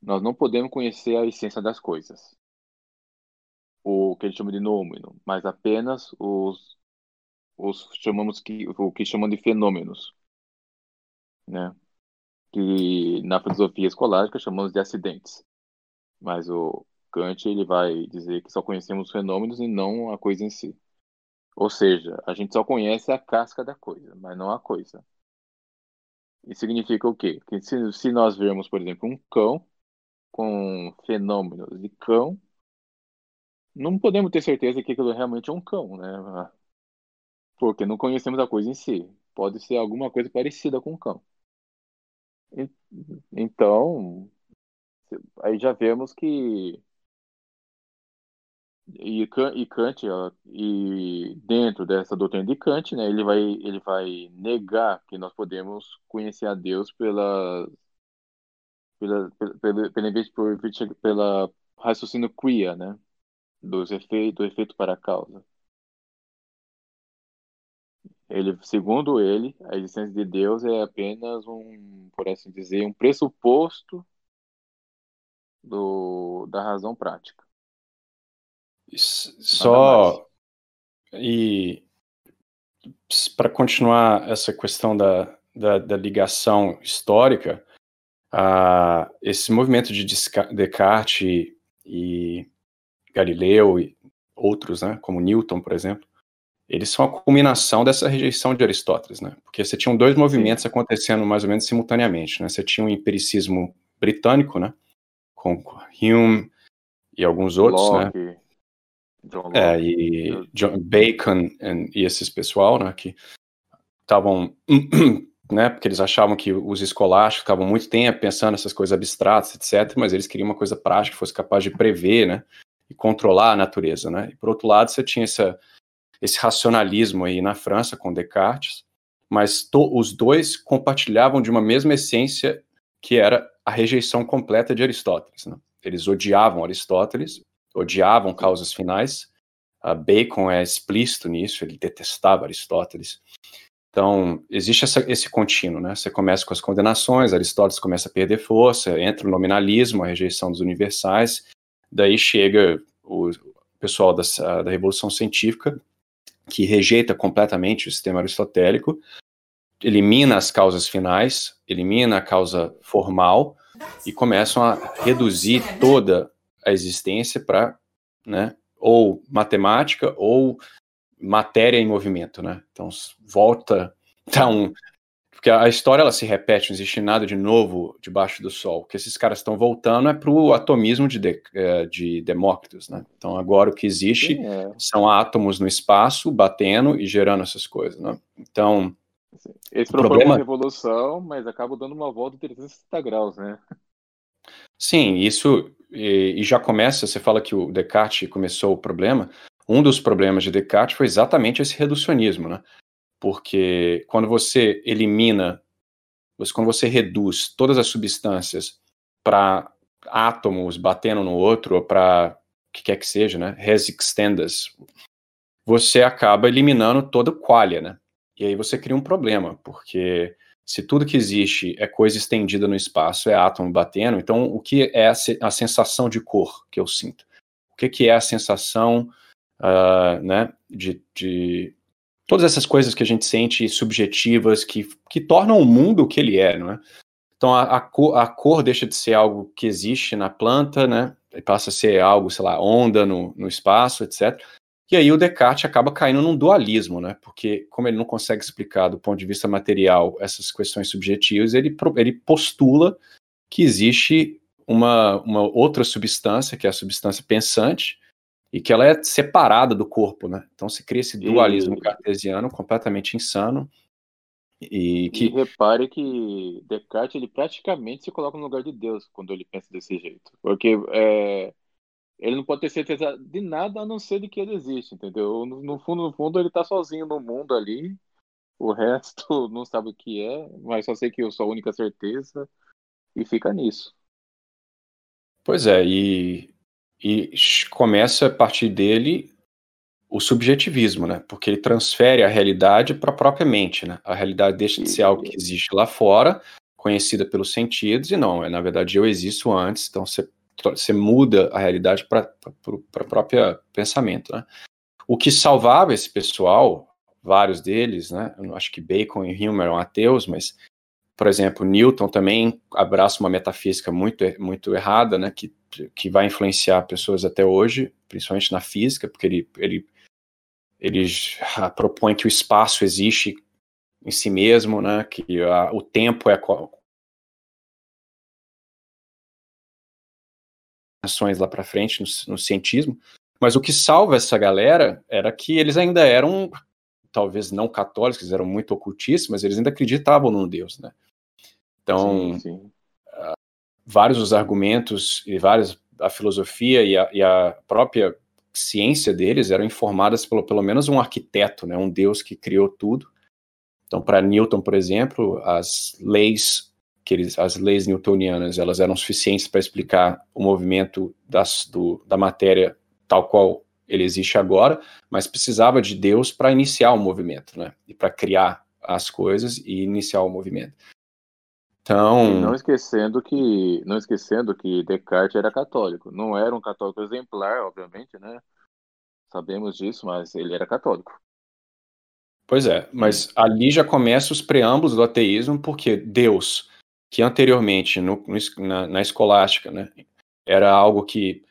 nós não podemos conhecer a essência das coisas, o que ele chama de nômeno, mas apenas os os chamamos que o que chamam de fenômenos, né? Que na filosofia escolástica chamamos de acidentes. Mas o Kant ele vai dizer que só conhecemos os fenômenos e não a coisa em si. Ou seja, a gente só conhece a casca da coisa, mas não a coisa. Isso significa o quê? Que se, se nós vermos, por exemplo, um cão com fenômenos de cão, não podemos ter certeza que aquilo realmente é um cão, né? Porque não conhecemos a coisa em si. Pode ser alguma coisa parecida com um cão. Então, aí já vemos que e, e Kant, ó, e dentro dessa doutrina de Kant, né, ele vai, ele vai negar que nós podemos conhecer a Deus pela, pela, pela, pela, pela, pela raciocínio quia, né, dos efeitos, do efeito para a causa. Ele, segundo ele, a existência de Deus é apenas um, por assim dizer, um pressuposto do, da razão prática. Só e para continuar essa questão da, da, da ligação histórica, uh, esse movimento de Descartes e Galileu e outros, né, como Newton, por exemplo, eles são a culminação dessa rejeição de Aristóteles, né? Porque você tinha dois movimentos acontecendo mais ou menos simultaneamente, né? Você tinha o um empiricismo britânico, né, com Hume e alguns outros, né? Locke. né? John é, e John Bacon e esses pessoal, né, que estavam né, porque eles achavam que os escolásticos ficavam muito tempo pensando nessas coisas abstratas, etc., mas eles queriam uma coisa prática que fosse capaz de prever, né, e controlar a natureza, né. E por outro lado, você tinha essa, esse racionalismo aí na França com Descartes, mas to, os dois compartilhavam de uma mesma essência que era a rejeição completa de Aristóteles. Né? Eles odiavam Aristóteles, odiavam causas finais. Bacon é explícito nisso, ele detestava Aristóteles. Então, existe essa, esse contínuo, né? Você começa com as condenações, Aristóteles começa a perder força, entra o nominalismo, a rejeição dos universais, daí chega o pessoal da, da Revolução Científica, que rejeita completamente o sistema aristotélico, elimina as causas finais, elimina a causa formal e começam a reduzir toda a existência para, né, ou matemática ou matéria em movimento, né? Então volta tá um porque a história ela se repete, não existe nada de novo debaixo do sol. O que esses caras estão voltando é para o atomismo de, de, é, de, Demócritos, né? Então agora o que existe é. são átomos no espaço batendo e gerando essas coisas, né? Então esse propõe problema... uma revolução, mas acaba dando uma volta de 360 graus, né? Sim, isso e, e já começa. Você fala que o Descartes começou o problema. Um dos problemas de Descartes foi exatamente esse reducionismo, né? Porque quando você elimina, quando você reduz todas as substâncias para átomos batendo no outro, ou para o que quer que seja, né? Res extendas, você acaba eliminando toda qualia, né? E aí você cria um problema, porque se tudo que existe é coisa estendida no espaço, é átomo batendo, então o que é a sensação de cor que eu sinto? O que, que é a sensação uh, né, de, de, todas essas coisas que a gente sente subjetivas que, que tornam o mundo o que ele é, não é? Então a, a, cor, a cor deixa de ser algo que existe na planta, né? E passa a ser algo, sei lá, onda no, no espaço, etc. E aí o Descartes acaba caindo num dualismo, né? Porque como ele não consegue explicar do ponto de vista material essas questões subjetivas, ele, ele postula que existe uma, uma outra substância, que é a substância pensante, e que ela é separada do corpo, né? Então se cria esse dualismo e... cartesiano completamente insano. E, que... E repare que Descartes ele praticamente se coloca no lugar de Deus quando ele pensa desse jeito, porque é, ele não pode ter certeza de nada a não ser de que ele existe, entendeu? No, no fundo, no fundo, ele está sozinho no mundo ali, o resto não sabe o que é, mas só sei que eu sou a única certeza e fica nisso. Pois é, e e começa a partir dele o subjetivismo, né? Porque ele transfere a realidade para a própria mente, né? A realidade deixa de ser algo que existe lá fora, conhecida pelos sentidos, e não, é na verdade eu existo antes, então você, você muda a realidade para o próprio pensamento, né? O que salvava esse pessoal, vários deles, né? Eu acho que Bacon e Hume eram ateus, mas por exemplo, Newton também abraça uma metafísica muito, muito errada, né, que, que vai influenciar pessoas até hoje, principalmente na física, porque ele, ele, ele propõe que o espaço existe em si mesmo, né, que a, o tempo é ações lá para frente no, no cientismo, mas o que salva essa galera era que eles ainda eram talvez não católicos, eles eram muito ocultistas, mas eles ainda acreditavam num Deus, né? Então, sim, sim. Vários dos argumentos e várias a filosofia e a, e a, própria ciência deles eram informadas pelo pelo menos um arquiteto, né, um Deus que criou tudo. Então, para Newton, por exemplo, as leis que eles, as leis newtonianas, elas eram suficientes para explicar o movimento das, do, da matéria tal qual ele existe agora, mas precisava de Deus para iniciar o movimento, né? E para criar as coisas e iniciar o movimento. Então, não esquecendo que, não esquecendo que Descartes era católico, não era um católico exemplar, obviamente, né? Sabemos disso, mas ele era católico. Pois é, mas ali já começa os preâmbulos do ateísmo, porque Deus, que anteriormente no, na, na escolástica, né, era algo que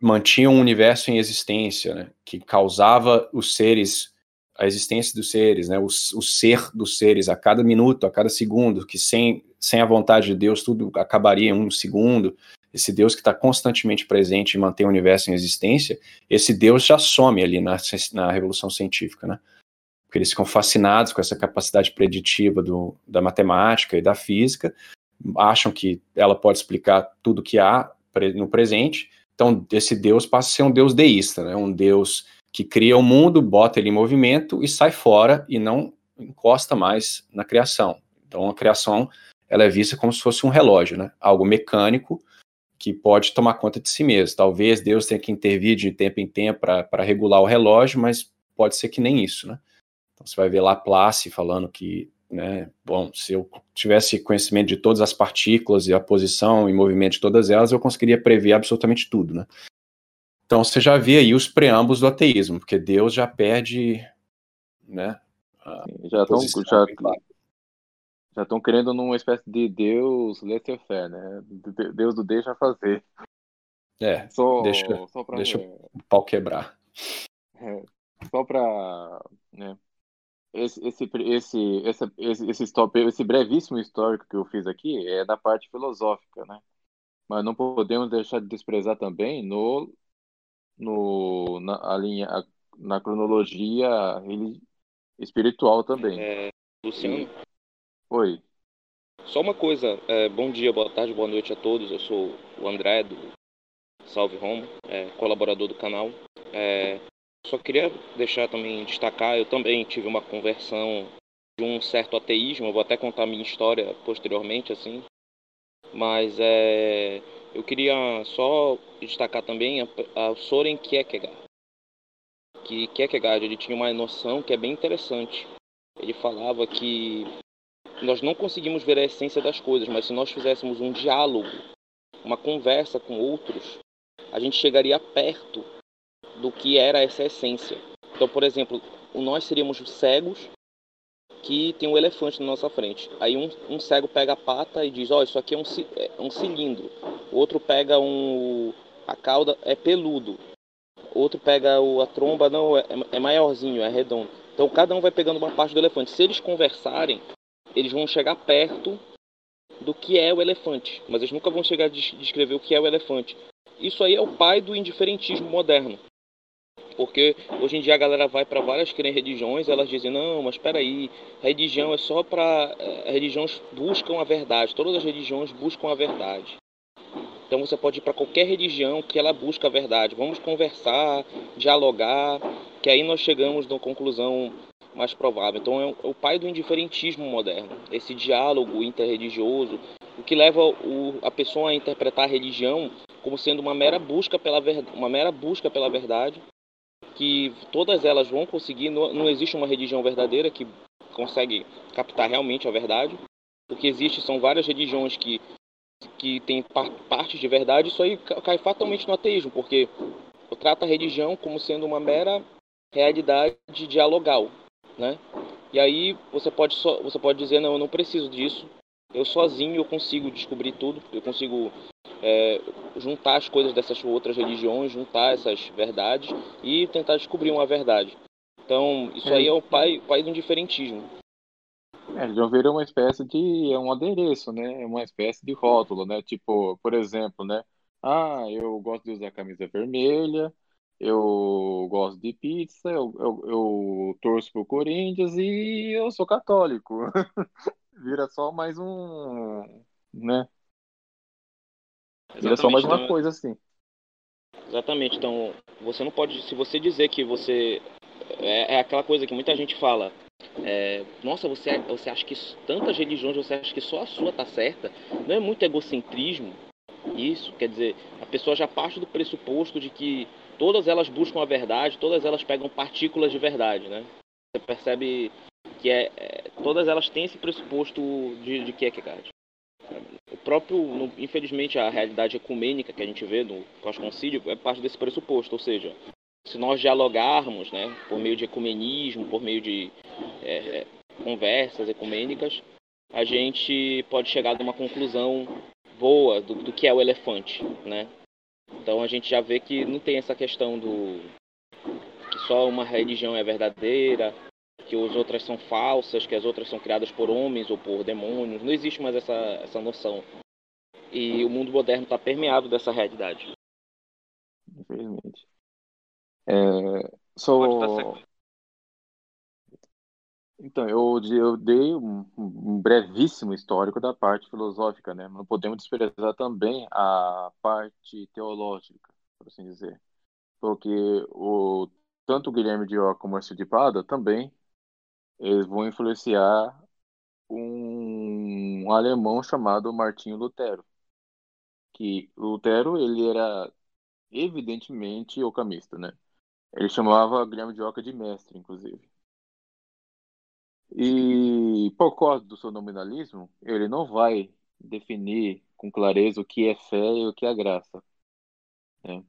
mantinha um universo em existência, né, que causava os seres a existência dos seres, né, o, o, ser dos seres a cada minuto, a cada segundo, que sem, sem a vontade de Deus tudo acabaria em um segundo. Esse Deus que está constantemente presente e mantém o universo em existência, esse Deus já some ali na, na Revolução Científica, né? porque eles ficam fascinados com essa capacidade preditiva do, da matemática e da física, acham que ela pode explicar tudo que há no presente. Então, esse Deus passa a ser um Deus deísta, né? um Deus que cria o mundo, bota ele em movimento e sai fora e não encosta mais na criação. Então, a criação ela é vista como se fosse um relógio, né? algo mecânico que pode tomar conta de si mesmo. Talvez Deus tenha que intervir de tempo em tempo para regular o relógio, mas pode ser que nem isso. Né? Então, você vai ver Laplace falando que né? Bom, se eu tivesse conhecimento de todas as partículas e a posição e movimento de todas elas, eu conseguiria prever absolutamente tudo, né? Então você já vê aí os preâmbulos do ateísmo, porque Deus já perde, né? Já estão já, já estão querendo numa espécie de Deus laissez-faire, né? Deus do deixa fazer. É, só, deixa, só pra, deixa o pau quebrar. É, só para né, esse, esse, esse, esse, esse, esse, stop, esse brevíssimo histórico que eu fiz aqui é da parte filosófica, né? Mas não podemos deixar de desprezar também no, no, na, a linha, a, na cronologia espiritual também. É, Luciano? Oi. Só uma coisa, é, bom dia, boa tarde, boa noite a todos. Eu sou o André do Salve Home, é, colaborador do canal. É, só queria deixar também destacar, eu também tive uma conversão de um certo ateísmo, eu vou até contar minha história posteriormente, assim. Mas é, eu queria só destacar também a, a Soren Kierkegaard. Que Kierkegaard ele tinha uma noção que é bem interessante. Ele falava que nós não conseguimos ver a essência das coisas, mas se nós fizéssemos um diálogo, uma conversa com outros, a gente chegaria perto do que era essa essência. Então, por exemplo, nós seríamos cegos que tem um elefante na nossa frente. Aí um, um cego pega a pata e diz, ó, oh, isso aqui é um, é um cilindro. O outro pega um... a cauda é peludo. Outro pega o, a tromba, não, é, é maiorzinho, é redondo. Então cada um vai pegando uma parte do elefante. Se eles conversarem, eles vão chegar perto do que é o elefante. Mas eles nunca vão chegar a descrever o que é o elefante. Isso aí é o pai do indiferentismo moderno. Porque hoje em dia a galera vai para várias religiões, elas dizem: "Não, mas espera aí, religião é só para eh, religiões buscam a verdade. Todas as religiões buscam a verdade. Então você pode ir para qualquer religião que ela busca a verdade. Vamos conversar, dialogar, que aí nós chegamos na conclusão mais provável. Então é o pai do indiferentismo moderno, esse diálogo interreligioso, o que leva o, a pessoa a interpretar a religião como sendo uma mera busca pela, uma mera busca pela verdade que todas elas vão conseguir, não, não existe uma religião verdadeira que consegue captar realmente a verdade. O que existe são várias religiões que, que têm par, partes de verdade, isso aí cai fatalmente no ateísmo, porque trata a religião como sendo uma mera realidade dialogal, né? E aí você pode, só, você pode dizer, não, eu não preciso disso, eu sozinho eu consigo descobrir tudo, eu consigo é, juntar as coisas dessas outras religiões, juntar essas verdades e tentar descobrir uma verdade. Então, isso é. aí é o pai, pai do indiferentismo. É, eles vão uma espécie de é um adereço, né? É uma espécie de rótulo, né? Tipo, por exemplo, né? Ah, eu gosto de usar camisa vermelha, eu gosto de pizza, eu, eu, eu torço pro Corinthians e eu sou católico. Vira só mais um, né? É só mais uma então, coisa assim. Exatamente. Então, você não pode. Se você dizer que você. É, é aquela coisa que muita gente fala. É, Nossa, você, você acha que tantas religiões, você acha que só a sua tá certa? Não é muito egocentrismo? Isso, quer dizer, a pessoa já parte do pressuposto de que todas elas buscam a verdade, todas elas pegam partículas de verdade, né? Você percebe que é, é todas elas têm esse pressuposto de, de Kierkegaard o próprio, no, infelizmente, a realidade ecumênica que a gente vê no pós-concílio é parte desse pressuposto, ou seja, se nós dialogarmos, né, por meio de ecumenismo, por meio de é, conversas ecumênicas, a gente pode chegar a uma conclusão boa do, do que é o elefante, né? Então a gente já vê que não tem essa questão do que só uma religião é verdadeira, que as outras são falsas, que as outras são criadas por homens ou por demônios. Não existe mais essa, essa noção. E o mundo moderno está permeado dessa realidade. Infelizmente. É, sou... Então, eu, eu dei um, um, brevíssimo histórico da parte filosófica, né? Não podemos desprezar também a parte teológica, por assim dizer. Porque o, tanto o Guilherme de Oca como o Márcio de Pada também eles vão influenciar um, um alemão chamado Martinho Lutero. Que Lutero, ele era evidentemente ocamista, né? Ele chamava Guilherme de Oca de mestre, inclusive. E por causa do seu nominalismo, ele não vai definir com clareza o que é fé e o que é graça. Né?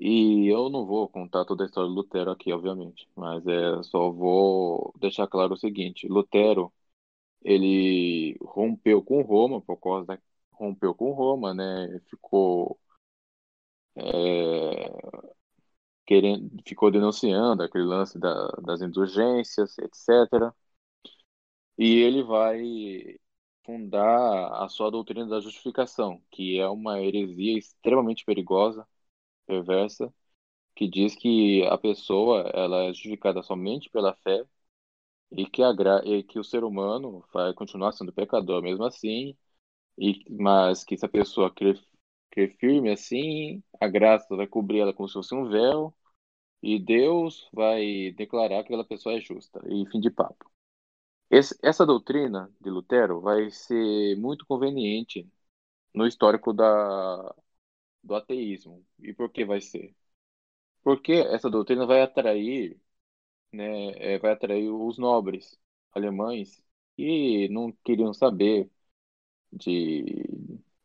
E eu não vou contar toda a história de Lutero aqui, obviamente, mas é só vou deixar claro o seguinte: Lutero ele rompeu com Roma por causa da rompeu com Roma, né? Ficou é, querendo, ficou denunciando aquele lance da, das indulgências, etc. E ele vai fundar a sua doutrina da justificação, que é uma heresia extremamente perigosa, perversa, que diz que a pessoa ela é justificada somente pela fé e que, a, e que o ser humano vai continuar sendo pecador mesmo assim, e, mas que se a pessoa crer, crer firme assim, a graça vai cobrir ela como se fosse um véu, e Deus vai declarar que aquela pessoa é justa. E fim de papo. Esse, essa doutrina de Lutero vai ser muito conveniente no histórico da, do ateísmo. E por que vai ser? Porque essa doutrina vai atrair, né, é, vai atrair os nobres alemães que não queriam saber de,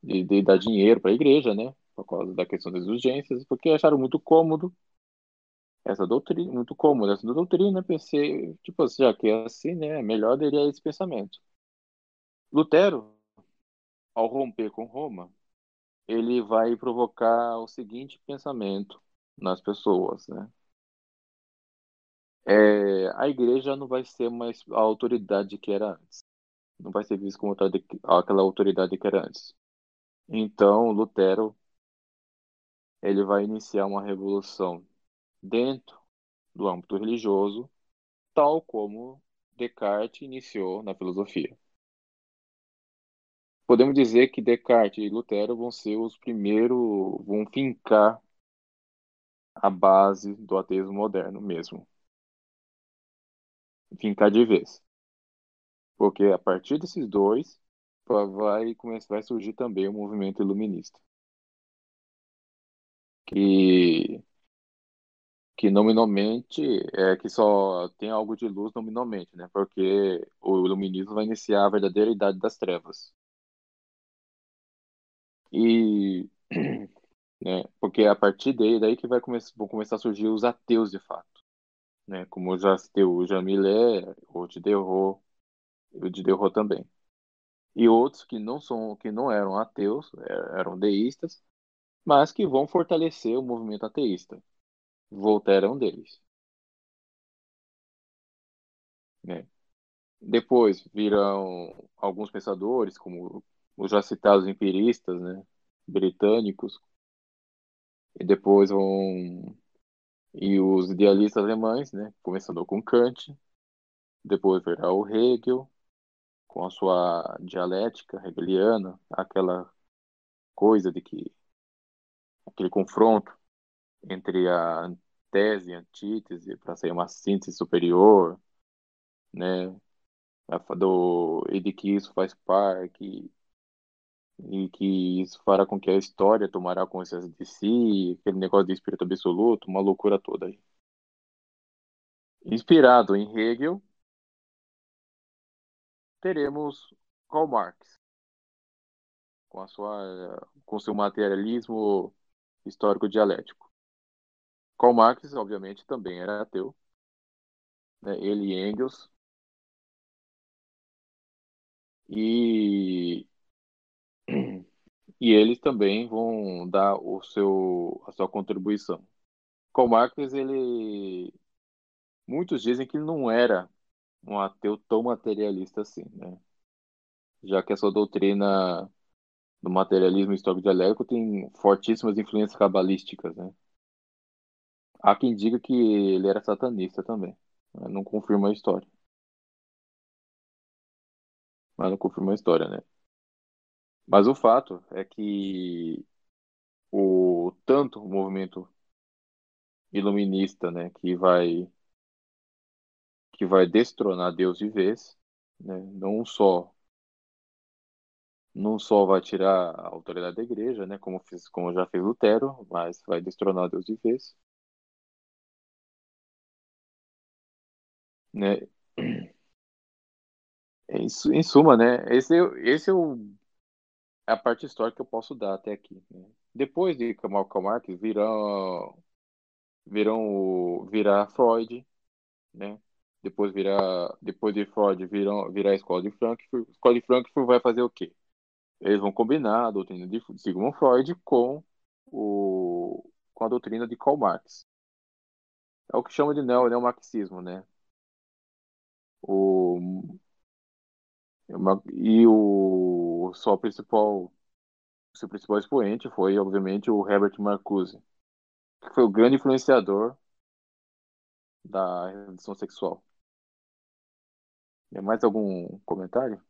de, de dar dinheiro para a igreja, né, por causa da questão das urgências, porque acharam muito cômodo essa doutrina, muito cômoda essa doutrina, pensei, tipo, já que é assim, né, melhor aderir a esse pensamento. Lutero, ao romper com Roma, ele vai provocar o seguinte pensamento nas pessoas, né? É, a igreja não vai ser mais a autoridade que era antes. Não vai ser vista como aquela autoridade que era antes. Então, Lutero ele vai iniciar uma revolução dentro do âmbito religioso, tal como Descartes iniciou na filosofia. Podemos dizer que Descartes e Lutero vão ser os primeiros, vão fincar a base do ateísmo moderno mesmo. Fincar de vez. Porque a partir desses dois vai começar vai surgir também o movimento iluminista. Que que nominalmente é que só tem algo de luz nominalmente, né? Porque o iluminismo vai iniciar a verdadeira idade das trevas. E né, porque a partir daí, daí que vai começar, vão começar a surgir os ateus de fato, né? Como já citei o Jean Millet, o Diderot, o Diderot também. E outros que não são que não eram ateus, é, eram deístas, mas que vão fortalecer o movimento ateísta. Voltaire deles. Né? Depois virão alguns pensadores, como os já citados empiristas, né? britânicos, e depois vão e os idealistas alemães, né? começando com Kant, depois virá o Hegel, com a sua dialética hegeliana, aquela coisa de que aquele confronto entre a tese e antítese para sair uma síntese superior, né? Do, e de que isso faz parte e que isso fará com que a história tomará consciência de si, aquele negócio de espírito absoluto, uma loucura toda aí. Inspirado em Hegel, teremos Karl Marx com a sua com seu materialismo histórico dialético. Karl Marx, obviamente, também era ateu. Né? Ele e Engels. E, e eles também vão dar o seu, a sua contribuição. Karl Marx, ele... Muitos dizem que ele não era um ateu tão materialista assim, né? Já que a sua doutrina do materialismo histórico dialético tem fortíssimas influências cabalísticas, né? Há quem diga que ele era satanista também. Não confirma a história. Mas não confirma a história, né? Mas o fato é que o tanto o movimento iluminista, né, que vai que vai destronar Deus de vez, né? Não só não só vai tirar a autoridade da igreja, né, como fiz, como já fez Lutero, mas vai destronar Deus de vez. Né? Em, em suma, né, esse, esse é o, a parte histórica que eu posso dar até aqui. Né? Depois de Malcolm Marx, virão, virão virar Freud, né? Depois virar, depois de Freud, virão, virar a escola de Frankfurt. A escola de Frankfurt vai fazer o quê? Eles vão combinar a doutrina de Sigmund Freud com, o, com a doutrina de Karl Marx. É o que chama de neo, neomarxismo, né? O, e o seu principal, seu principal expoente foi, obviamente, o Herbert Marcuse, que foi o grande influenciador da redução sexual. Tem mais algum comentário?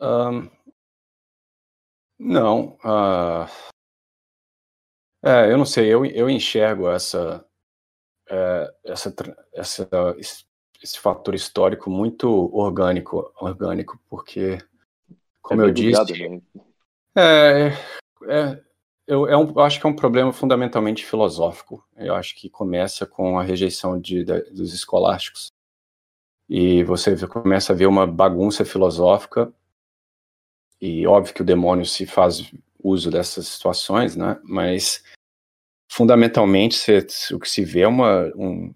Um, não. Uh, é, eu não sei, eu, eu enxergo essa, é, essa, essa, esse fator histórico muito orgânico, orgânico porque, como é eu disse, né? é, é, eu, é um, eu acho que é um problema fundamentalmente filosófico. Eu acho que começa com a rejeição de, de, dos escolásticos. E você começa a ver uma bagunça filosófica e óbvio que o demônio se faz uso dessas situações, né? Mas fundamentalmente o que se vê é uma, um,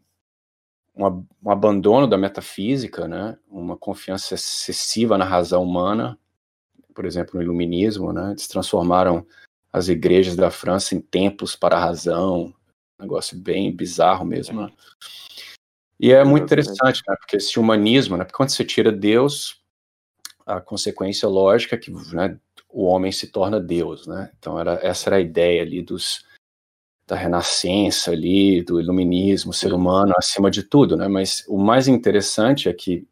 uma, um abandono da metafísica, né? Uma confiança excessiva na razão humana, por exemplo, no iluminismo, né? Eles transformaram as igrejas da França em templos para a razão, um negócio bem bizarro mesmo. Né? E é muito interessante, né? Porque esse humanismo, né? Porque quando você tira Deus, a consequência lógica é que né, o homem se torna Deus, né? Então era, essa era a ideia ali dos da renascença ali, do iluminismo, ser humano acima de tudo, né? Mas o mais interessante é que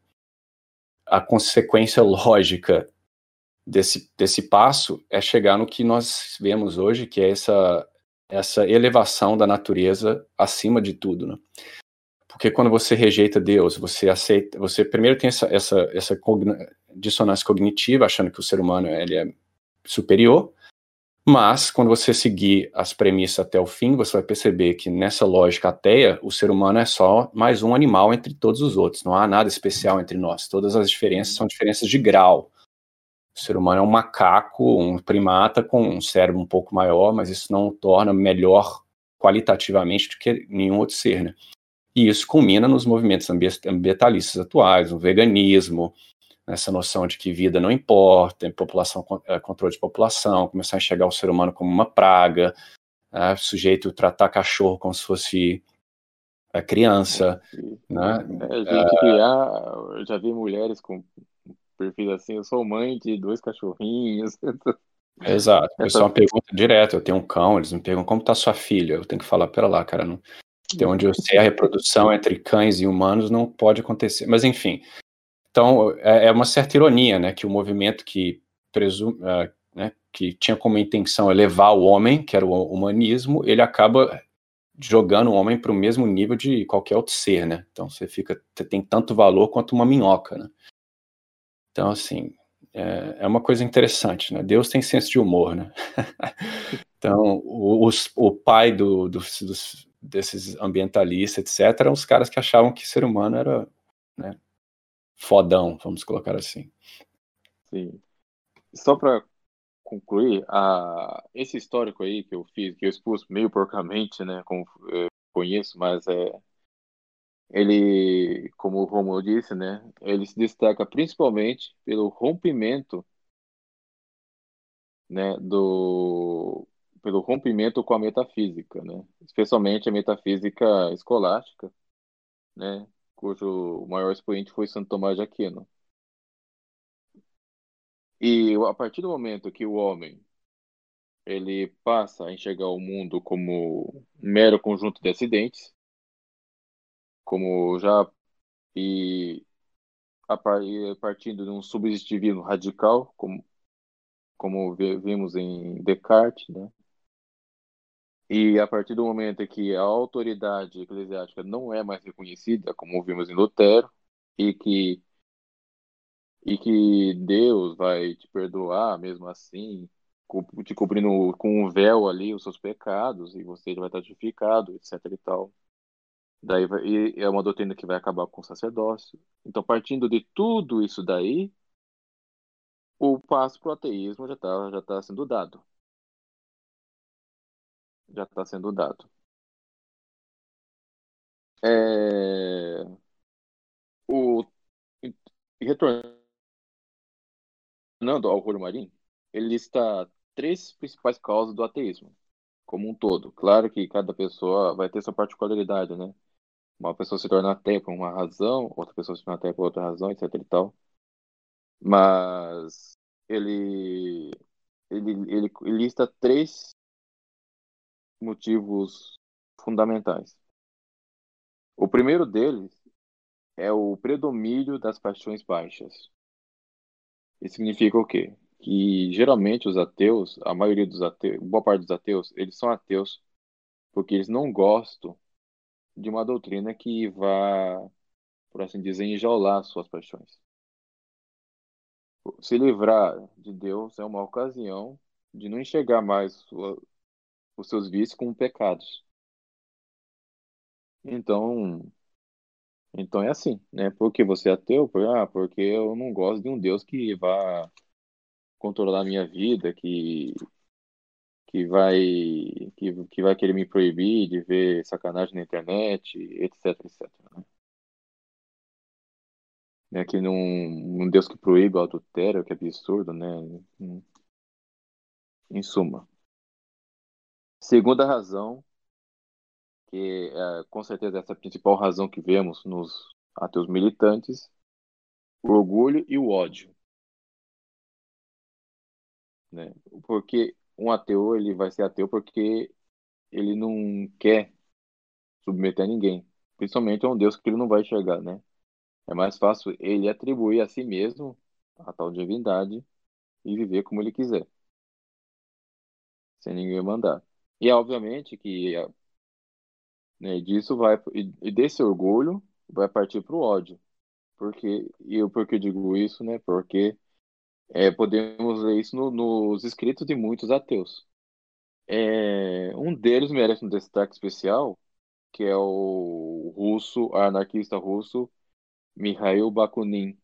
a consequência lógica desse, desse passo é chegar no que nós vemos hoje, que é essa, essa elevação da natureza acima de tudo, né? Porque quando você rejeita Deus, você aceita, você primeiro tem essa, essa, essa dissonância cognitiva, achando que o ser humano ele é superior, mas quando você seguir as premissas até o fim, você vai perceber que nessa lógica ateia, o ser humano é só mais um animal entre todos os outros, não há nada especial entre nós. Todas as diferenças são diferenças de grau. O ser humano é um macaco, um primata com um cérebro um pouco maior, mas isso não o torna melhor qualitativamente do que nenhum outro ser, né? E isso culmina nos movimentos ambientalistas atuais, no veganismo, nessa noção de que vida não importa, população, é, controle de população, começar a enxergar o ser humano como uma praga, né, sujeito tratar cachorro como se fosse a criança, né? É, gente criar, eu já vi mulheres com perfil assim, eu sou mãe de dois cachorrinhos. Exato, o pessoal me pergunta direto, eu tenho um cão, eles me perguntam como está sua filha, eu tenho que falar, pera lá, cara, não, tem onde eu sei a reprodução entre cães e humanos não pode acontecer, mas enfim, então, é, é uma certa ironia, né, que o movimento que presume, uh, né, que tinha como intenção elevar o homem, que era o humanismo, ele acaba jogando o homem para o mesmo nível de qualquer outro ser, né? Então você fica, você tem tanto valor quanto uma minhoca, né? Então assim, é, é uma coisa interessante, né? Deus tem senso de humor, né? então o, os, o pai do, do, dos, desses ambientalistas, etc., eram os caras que achavam que ser humano era né, fodão, vamos colocar assim. Sim. Só para concluir, a, esse histórico aí que eu fiz, que eu expus meio porcamente, né, como eu conheço, mas é ele, como o Romulo disse, né, ele se destaca principalmente pelo rompimento, né, do pelo rompimento com a metafísica, né, especialmente a metafísica escolástica, né, cujo maior expoente foi Santo Tomás de Aquino. E a partir do momento que o homem ele passa a enxergar o mundo como um mero conjunto de acidentes, como já e a partindo de um subjetivismo radical, como como vimos em Descartes, né? E a partir do momento que a autoridade eclesiástica não é mais reconhecida, como vimos em Lutero, e que e que Deus vai te perdoar mesmo assim, te cobrindo com um véu ali os seus pecados e você vai estar justificado, etc e tal. Daí vai, e é uma doutrina que vai acabar com o sacerdócio. Então, partindo de tudo isso daí, o passo para o ateísmo já está já tá sendo dado. Já está sendo dado. É... O... Retornando ao Rolo Marim, ele lista três principais causas do ateísmo, como um todo. Claro que cada pessoa vai ter sua particularidade, né? Uma pessoa se torna ateia por uma razão, outra pessoa se torna ateia por outra razão, etc e tal. Mas ele, ele, ele lista três motivos fundamentais. O primeiro deles é o predomínio das paixões baixas. Isso significa o quê? Que geralmente os ateus, a maioria dos ateus, boa parte dos ateus, eles são ateus porque eles não gostam de uma doutrina que vá, por assim dizer, enjaular suas paixões. Se livrar de Deus é uma ocasião de não enxergar mais sua, os seus vícios como pecados. Então, então é assim, né? Porque você é ateu? Ah, porque eu não gosto de um Deus que vá controlar a minha vida, que que vai que, que vai querer me proibir de ver sacanagem na internet, etc, etc. Né? É que num, um Deus que proíbe o adultério, que é absurdo, né? Em suma. Segunda razão, que é, com certeza essa é a principal razão que vemos nos ateus militantes, o orgulho e o ódio. Né? Porque um ateu ele vai ser ateu porque ele não quer submeter a ninguém, principalmente a um Deus que ele não vai enxergar, né? É mais fácil ele atribuir a si mesmo a tal divindade e viver como ele quiser, sem ninguém mandar. E obviamente que né, disso vai e desse orgulho vai partir para o ódio, porque e eu porque eu digo isso, né? Porque é, podemos ler isso no, nos escritos de muitos ateus. É, um deles merece um destaque especial, que é o russo, anarquista russo Mikhail Bakunin,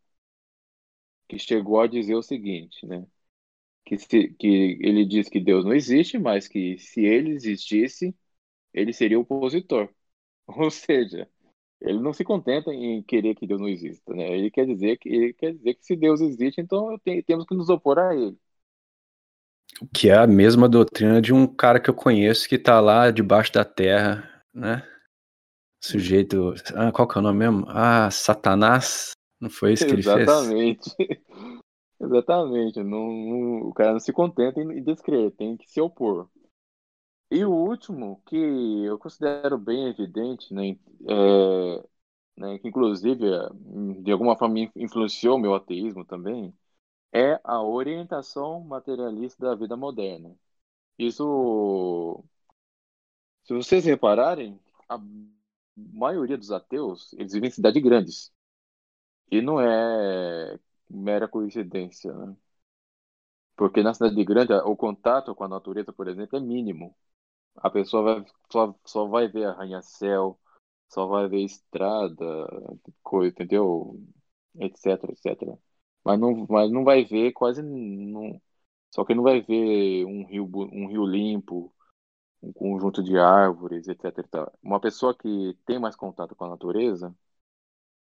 que chegou a dizer o seguinte, né? Que, se, que ele diz que Deus não existe, mas que se ele existisse, ele seria o opositor. Ou seja, ele não se contenta em querer que Deus não exista, né? Ele quer dizer que ele quer dizer que se Deus existe, então tem, temos que nos opor a ele. O que é a mesma doutrina de um cara que eu conheço que está lá debaixo da terra, né? Sujeito. Ah, qual que é o nome mesmo? Ah, Satanás? Não foi isso que ele fez? Exatamente. Exatamente. Não, não, o cara não se contenta em descrever, tem que se opor. E o último, que eu considero bem evidente, né, é, né, que inclusive de alguma forma influenciou meu ateísmo também, é a orientação materialista da vida moderna. Isso, se vocês repararem, a maioria dos ateus, eles vivem em cidades grandes. E não é mera coincidência, né? Porque na cidade grande, o contato com a natureza, por exemplo, é mínimo. A pessoa vai, só, só vai ver arranha-céu, só vai ver estrada, coisa, entendeu? Etc, etc. Mas não, mas não vai ver quase. Não, só que não vai ver um rio, um rio limpo, um conjunto de árvores, etc. Uma pessoa que tem mais contato com a natureza,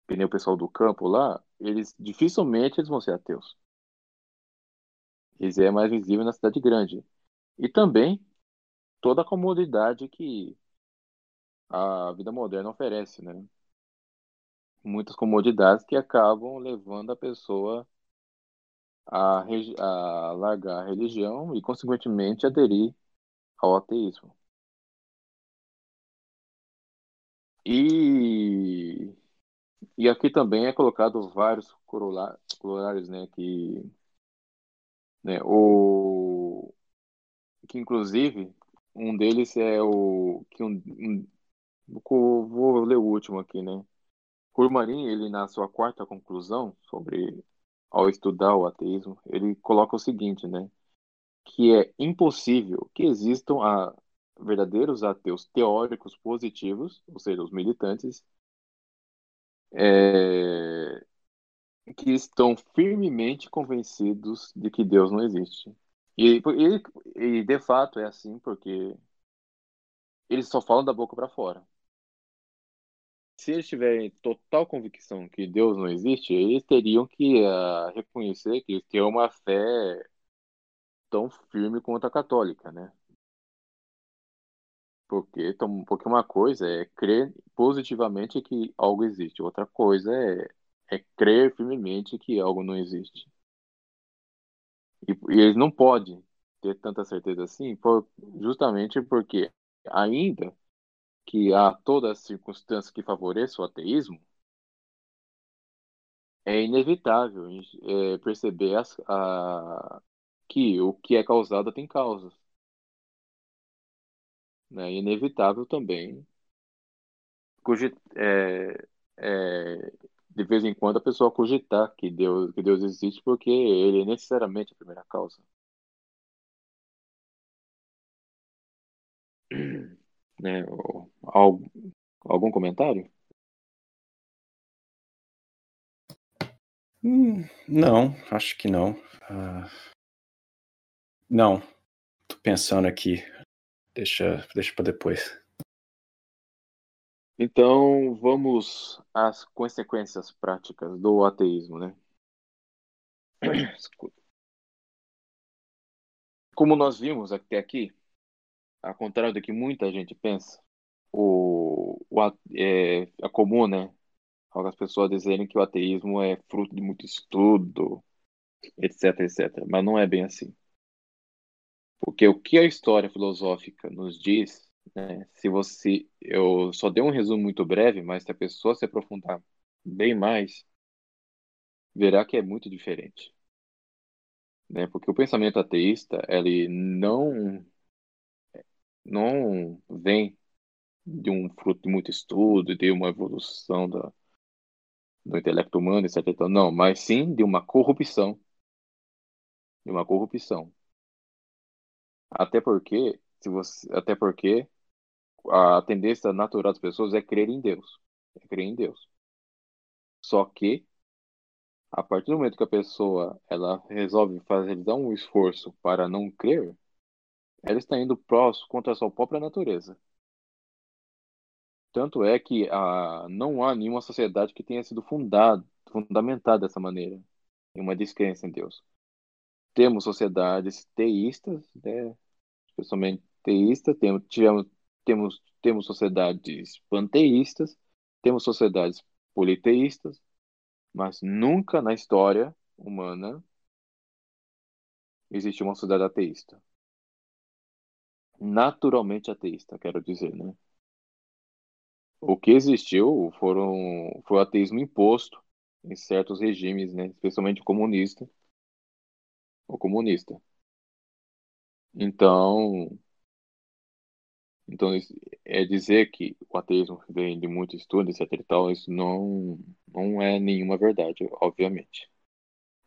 que nem o pessoal do campo lá, eles dificilmente eles vão ser ateus. Eles é mais visível na cidade grande. E também toda a comodidade que a vida moderna oferece, né? Muitas comodidades que acabam levando a pessoa a, a largar a religião e, consequentemente, aderir ao ateísmo. E, e aqui também é colocado vários corolários, né, que, né, o, que inclusive um deles é o que um, um vou ler o último aqui, né? Curmarin, ele na sua quarta conclusão sobre ao estudar o ateísmo, ele coloca o seguinte, né? Que é impossível que existam a, verdadeiros ateus teóricos positivos, ou seja, os militantes, é, que estão firmemente convencidos de que Deus não existe. E, e, e de fato é assim porque eles só falam da boca para fora. Se eles tiverem total convicção que Deus não existe, eles teriam que uh, reconhecer que eles têm uma fé tão firme quanto a católica, né? Porque, porque uma coisa é crer positivamente que algo existe, outra coisa é, é crer firmemente que algo não existe. E, e eles não podem ter tanta certeza assim, por, justamente porque, ainda que há todas as circunstâncias que favoreçam o ateísmo, é inevitável é, perceber as, a, que o que é causado tem causas né? inevitável também cogit, é, é, de vez em quando a pessoa cogitar que Deus, que Deus existe porque ele é necessariamente a primeira causa. Né? Algum, algum comentário? Hum, não, acho que não. Uh, não, tô pensando aqui. Deixa, deixa para depois. Então, vamos às consequências práticas do ateísmo, né? Como nós vimos até aqui, ao contrário do que muita gente pensa, o, o é, é comum, né? Algumas pessoas dizerem que o ateísmo é fruto de muito estudo, etc, etc. Mas não é bem assim. Porque o que a história filosófica nos diz, né, se você. Eu só dei um resumo muito breve, mas se a pessoa se aprofundar bem mais, verá que é muito diferente. Né? Porque o pensamento ateísta, ele não, não vem de um fruto de muito estudo, de uma evolução da, do intelecto humano, etc. Não, mas sim de uma corrupção. De uma corrupção. Até porque, se você, até porque a tendência natural das pessoas é crer em Deus. É crer em Deus. Só que a partir do momento que a pessoa ela resolve fazer dar um esforço para não crer, ela está indo próximo contra a sua própria natureza. Tanto é que ah, não há nenhuma sociedade que tenha sido fundada, fundamentada dessa maneira, em uma descrença em Deus. Temos sociedades teístas, né, especialmente teístas, temos, tivemos, temos, temos sociedades panteístas, temos sociedades politeístas, mas nunca na história humana existiu uma sociedade ateísta. Naturalmente ateísta, quero dizer, né? O que existiu foram, foi o ateísmo imposto em certos regimes, né? especialmente o comunista. O comunista. Então, então é dizer que o ateísmo vem de muito estudo, etc e tal, isso não, não é nenhuma verdade, obviamente,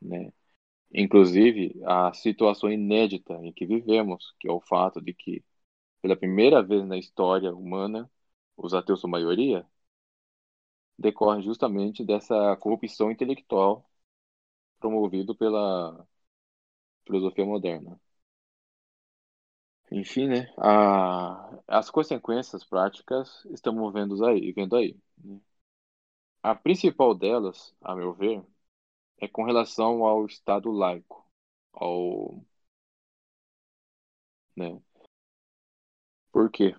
né? Inclusive, a situação inédita em que vivemos, que é o fato de que, pela primeira vez na história humana, os ateus são maioria, decorre justamente dessa corrupção intelectual promovido pela filosofia moderna. Enfim, né? A, as consequências práticas estamos vendo aí, vendo aí. Né? A principal delas, a meu ver, é com relação ao Estado laico, ao, né? Por quê?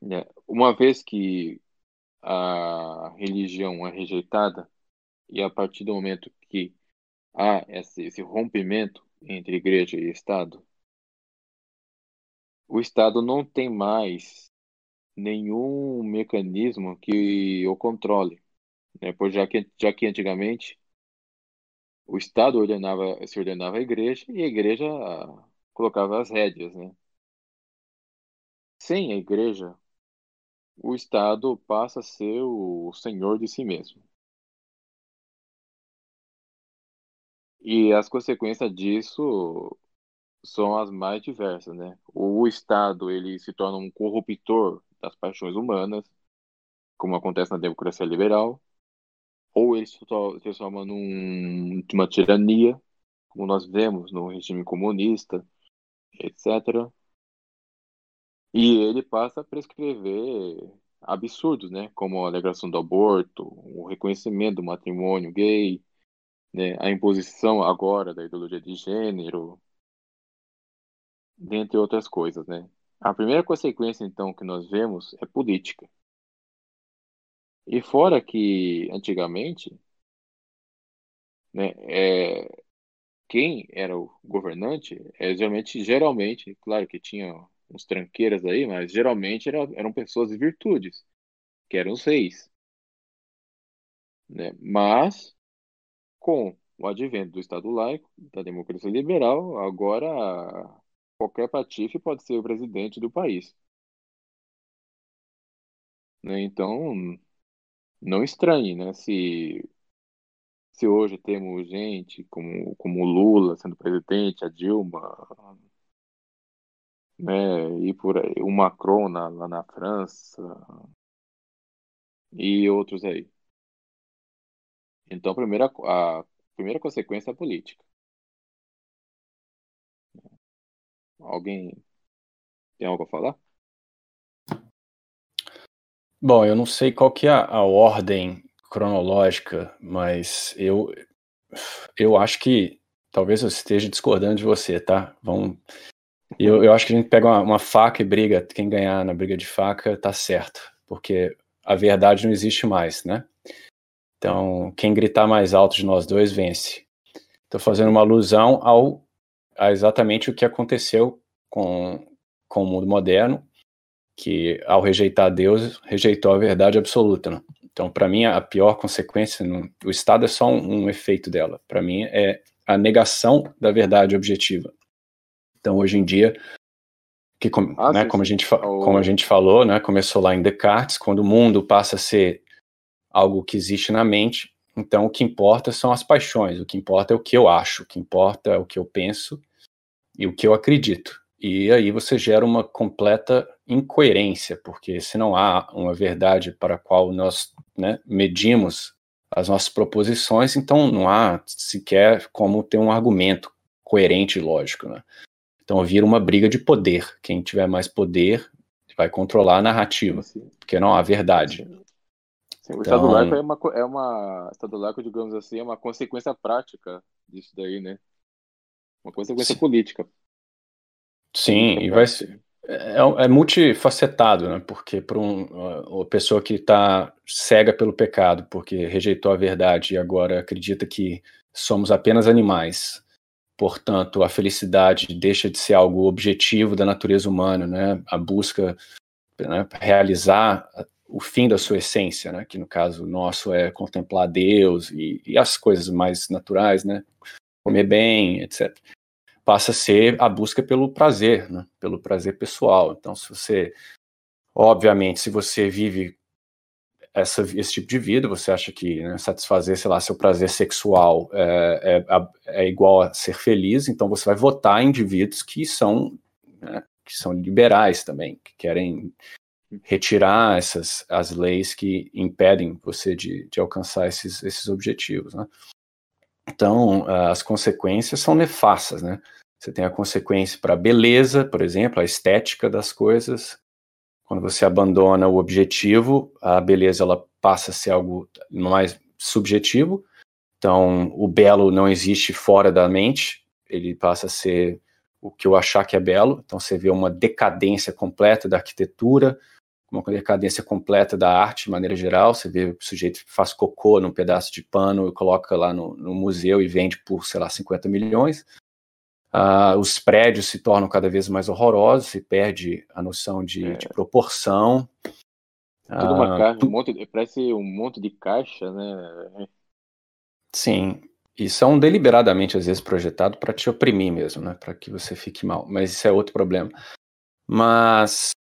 Né? Uma vez que a religião é rejeitada e a partir do momento que há esse, esse rompimento entre igreja e Estado, o Estado não tem mais nenhum mecanismo que o controle, né? Pois já que, já que antigamente o Estado ordenava, se ordenava a igreja e a igreja colocava as rédeas, né? Sem a igreja, o Estado passa a ser o senhor de si mesmo. E as consequências disso são as mais diversas, né? O Estado ele se torna um corruptor das paixões humanas, como acontece na democracia liberal, ou ele se transforma num, numa tirania, como nós vemos no regime comunista, etc. E ele passa a prescrever absurdos, né? Como a alegação do aborto, o reconhecimento do matrimônio gay, né? a imposição agora da ideologia de gênero, dentre outras coisas, né? A primeira consequência, então, que nós vemos é política. E fora que, antigamente, né, é, quem era o governante, é, geralmente, geralmente, claro que tinha uns tranqueiras aí, mas geralmente era, eram pessoas de virtudes, que eram os reis. Né? Mas, com o advento do Estado laico, da democracia liberal, agora qualquer patife pode ser o presidente do país. Né? Então, não estranhe, né? Se, se hoje temos gente como, como Lula sendo presidente, a Dilma, né? E por aí, o Macron na, lá na França e outros aí. Então, a primeira, a primeira consequência é a política. Alguém tem algo a falar? Bom, eu não sei qual que é a, ordem cronológica, mas eu eu acho que talvez eu esteja discordando de você, tá? Vamos eu, eu acho que a gente pega uma, uma, faca e briga, quem ganhar na briga de faca tá certo, porque a verdade não existe mais, né? Então, quem gritar mais alto de nós dois vence. Estou fazendo uma alusão ao a exatamente o que aconteceu com, com o mundo moderno, que ao rejeitar Deus, rejeitou a verdade absoluta. Né? Então, para mim, a pior consequência, o Estado é só um, um efeito dela. Para mim, é a negação da verdade objetiva. Então, hoje em dia, que, ah, né, como, a gente, como a gente falou, né, começou lá em Descartes, quando o mundo passa a ser algo que existe na mente, então o que importa são as paixões, o que importa é o que eu acho, o que importa é o que eu penso e o que eu acredito. E aí você gera uma completa incoerência, porque se não há uma verdade para a qual nós né, medimos as nossas proposições, então não há sequer como ter um argumento coerente e lógico. Né? Então vira uma briga de poder. Quem tiver mais poder vai controlar a narrativa, porque não há verdade. Sim, o então, Estado laico é uma, é uma. Estado laico, digamos assim, é uma consequência prática disso daí, né? Uma consequência sim. política. Sim, e vai ser. É, é, multifacetado, né? Porque para um, uma pessoa que está cega pelo pecado, porque rejeitou a verdade e agora acredita que somos apenas animais, portanto, a felicidade deixa de ser algo objetivo da natureza humana, né? A busca né, realizar o fim da sua essência, né? Que no caso nosso é contemplar Deus e, e as coisas mais naturais, né? Comer bem, etc. Passa a ser a busca pelo prazer, né? Pelo prazer pessoal. Então, se você, obviamente, se você vive essa, esse tipo de vida, você acha que né, satisfazer, sei lá, seu prazer sexual é, é, é, igual a ser feliz, então você vai votar em indivíduos que são, né, que são liberais também, que querem retirar essas as leis que impedem você de, de alcançar esses, esses objetivos, né? Então, as consequências são nefastas, né? Você tem a consequência para a beleza, por exemplo, a estética das coisas. Quando você abandona o objetivo, a beleza ela passa a ser algo mais subjetivo. Então, o belo não existe fora da mente, ele passa a ser o que eu achar que é belo. Então, você vê uma decadência completa da arquitetura, uma decadência completa da arte de maneira geral. Você vê o sujeito que faz cocô num pedaço de pano e coloca lá no, no museu e vende por, sei lá, 50 milhões. Uh, os prédios se tornam cada vez mais horrorosos, se perde a noção de, é. de proporção. Tudo uma uh, caixa, um monte, parece um monte de caixa, né? Sim, e são deliberadamente às vezes projetados para te oprimir mesmo, né? Para que você fique mal. Mas isso é outro problema. Mas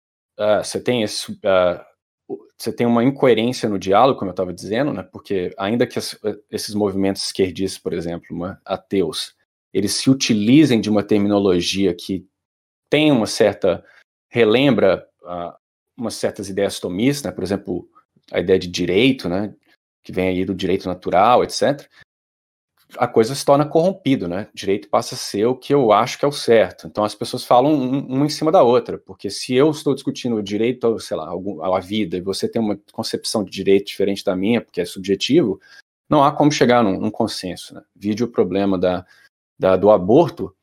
uh, você tem esse, uh, você tem uma incoerência no diálogo, como eu estava dizendo, né? Porque ainda que esses movimentos esquerdistas, por exemplo, uma, ateus, eles se utilizem de uma terminologia que tem uma certa relembra uh, umas certas ideias tomistas, né? Por exemplo, a ideia de direito, né? Que vem aí do direito natural, etc a coisa se torna corrompido, né? Direito passa a ser o que eu acho que é o certo. Então as pessoas falam uma em cima da outra, porque se eu estou discutindo o direito, sei lá, à vida, e você tem uma concepção de direito diferente da minha, porque é subjetivo, não há como chegar num, num consenso. Né? Vide o problema da, da, do aborto,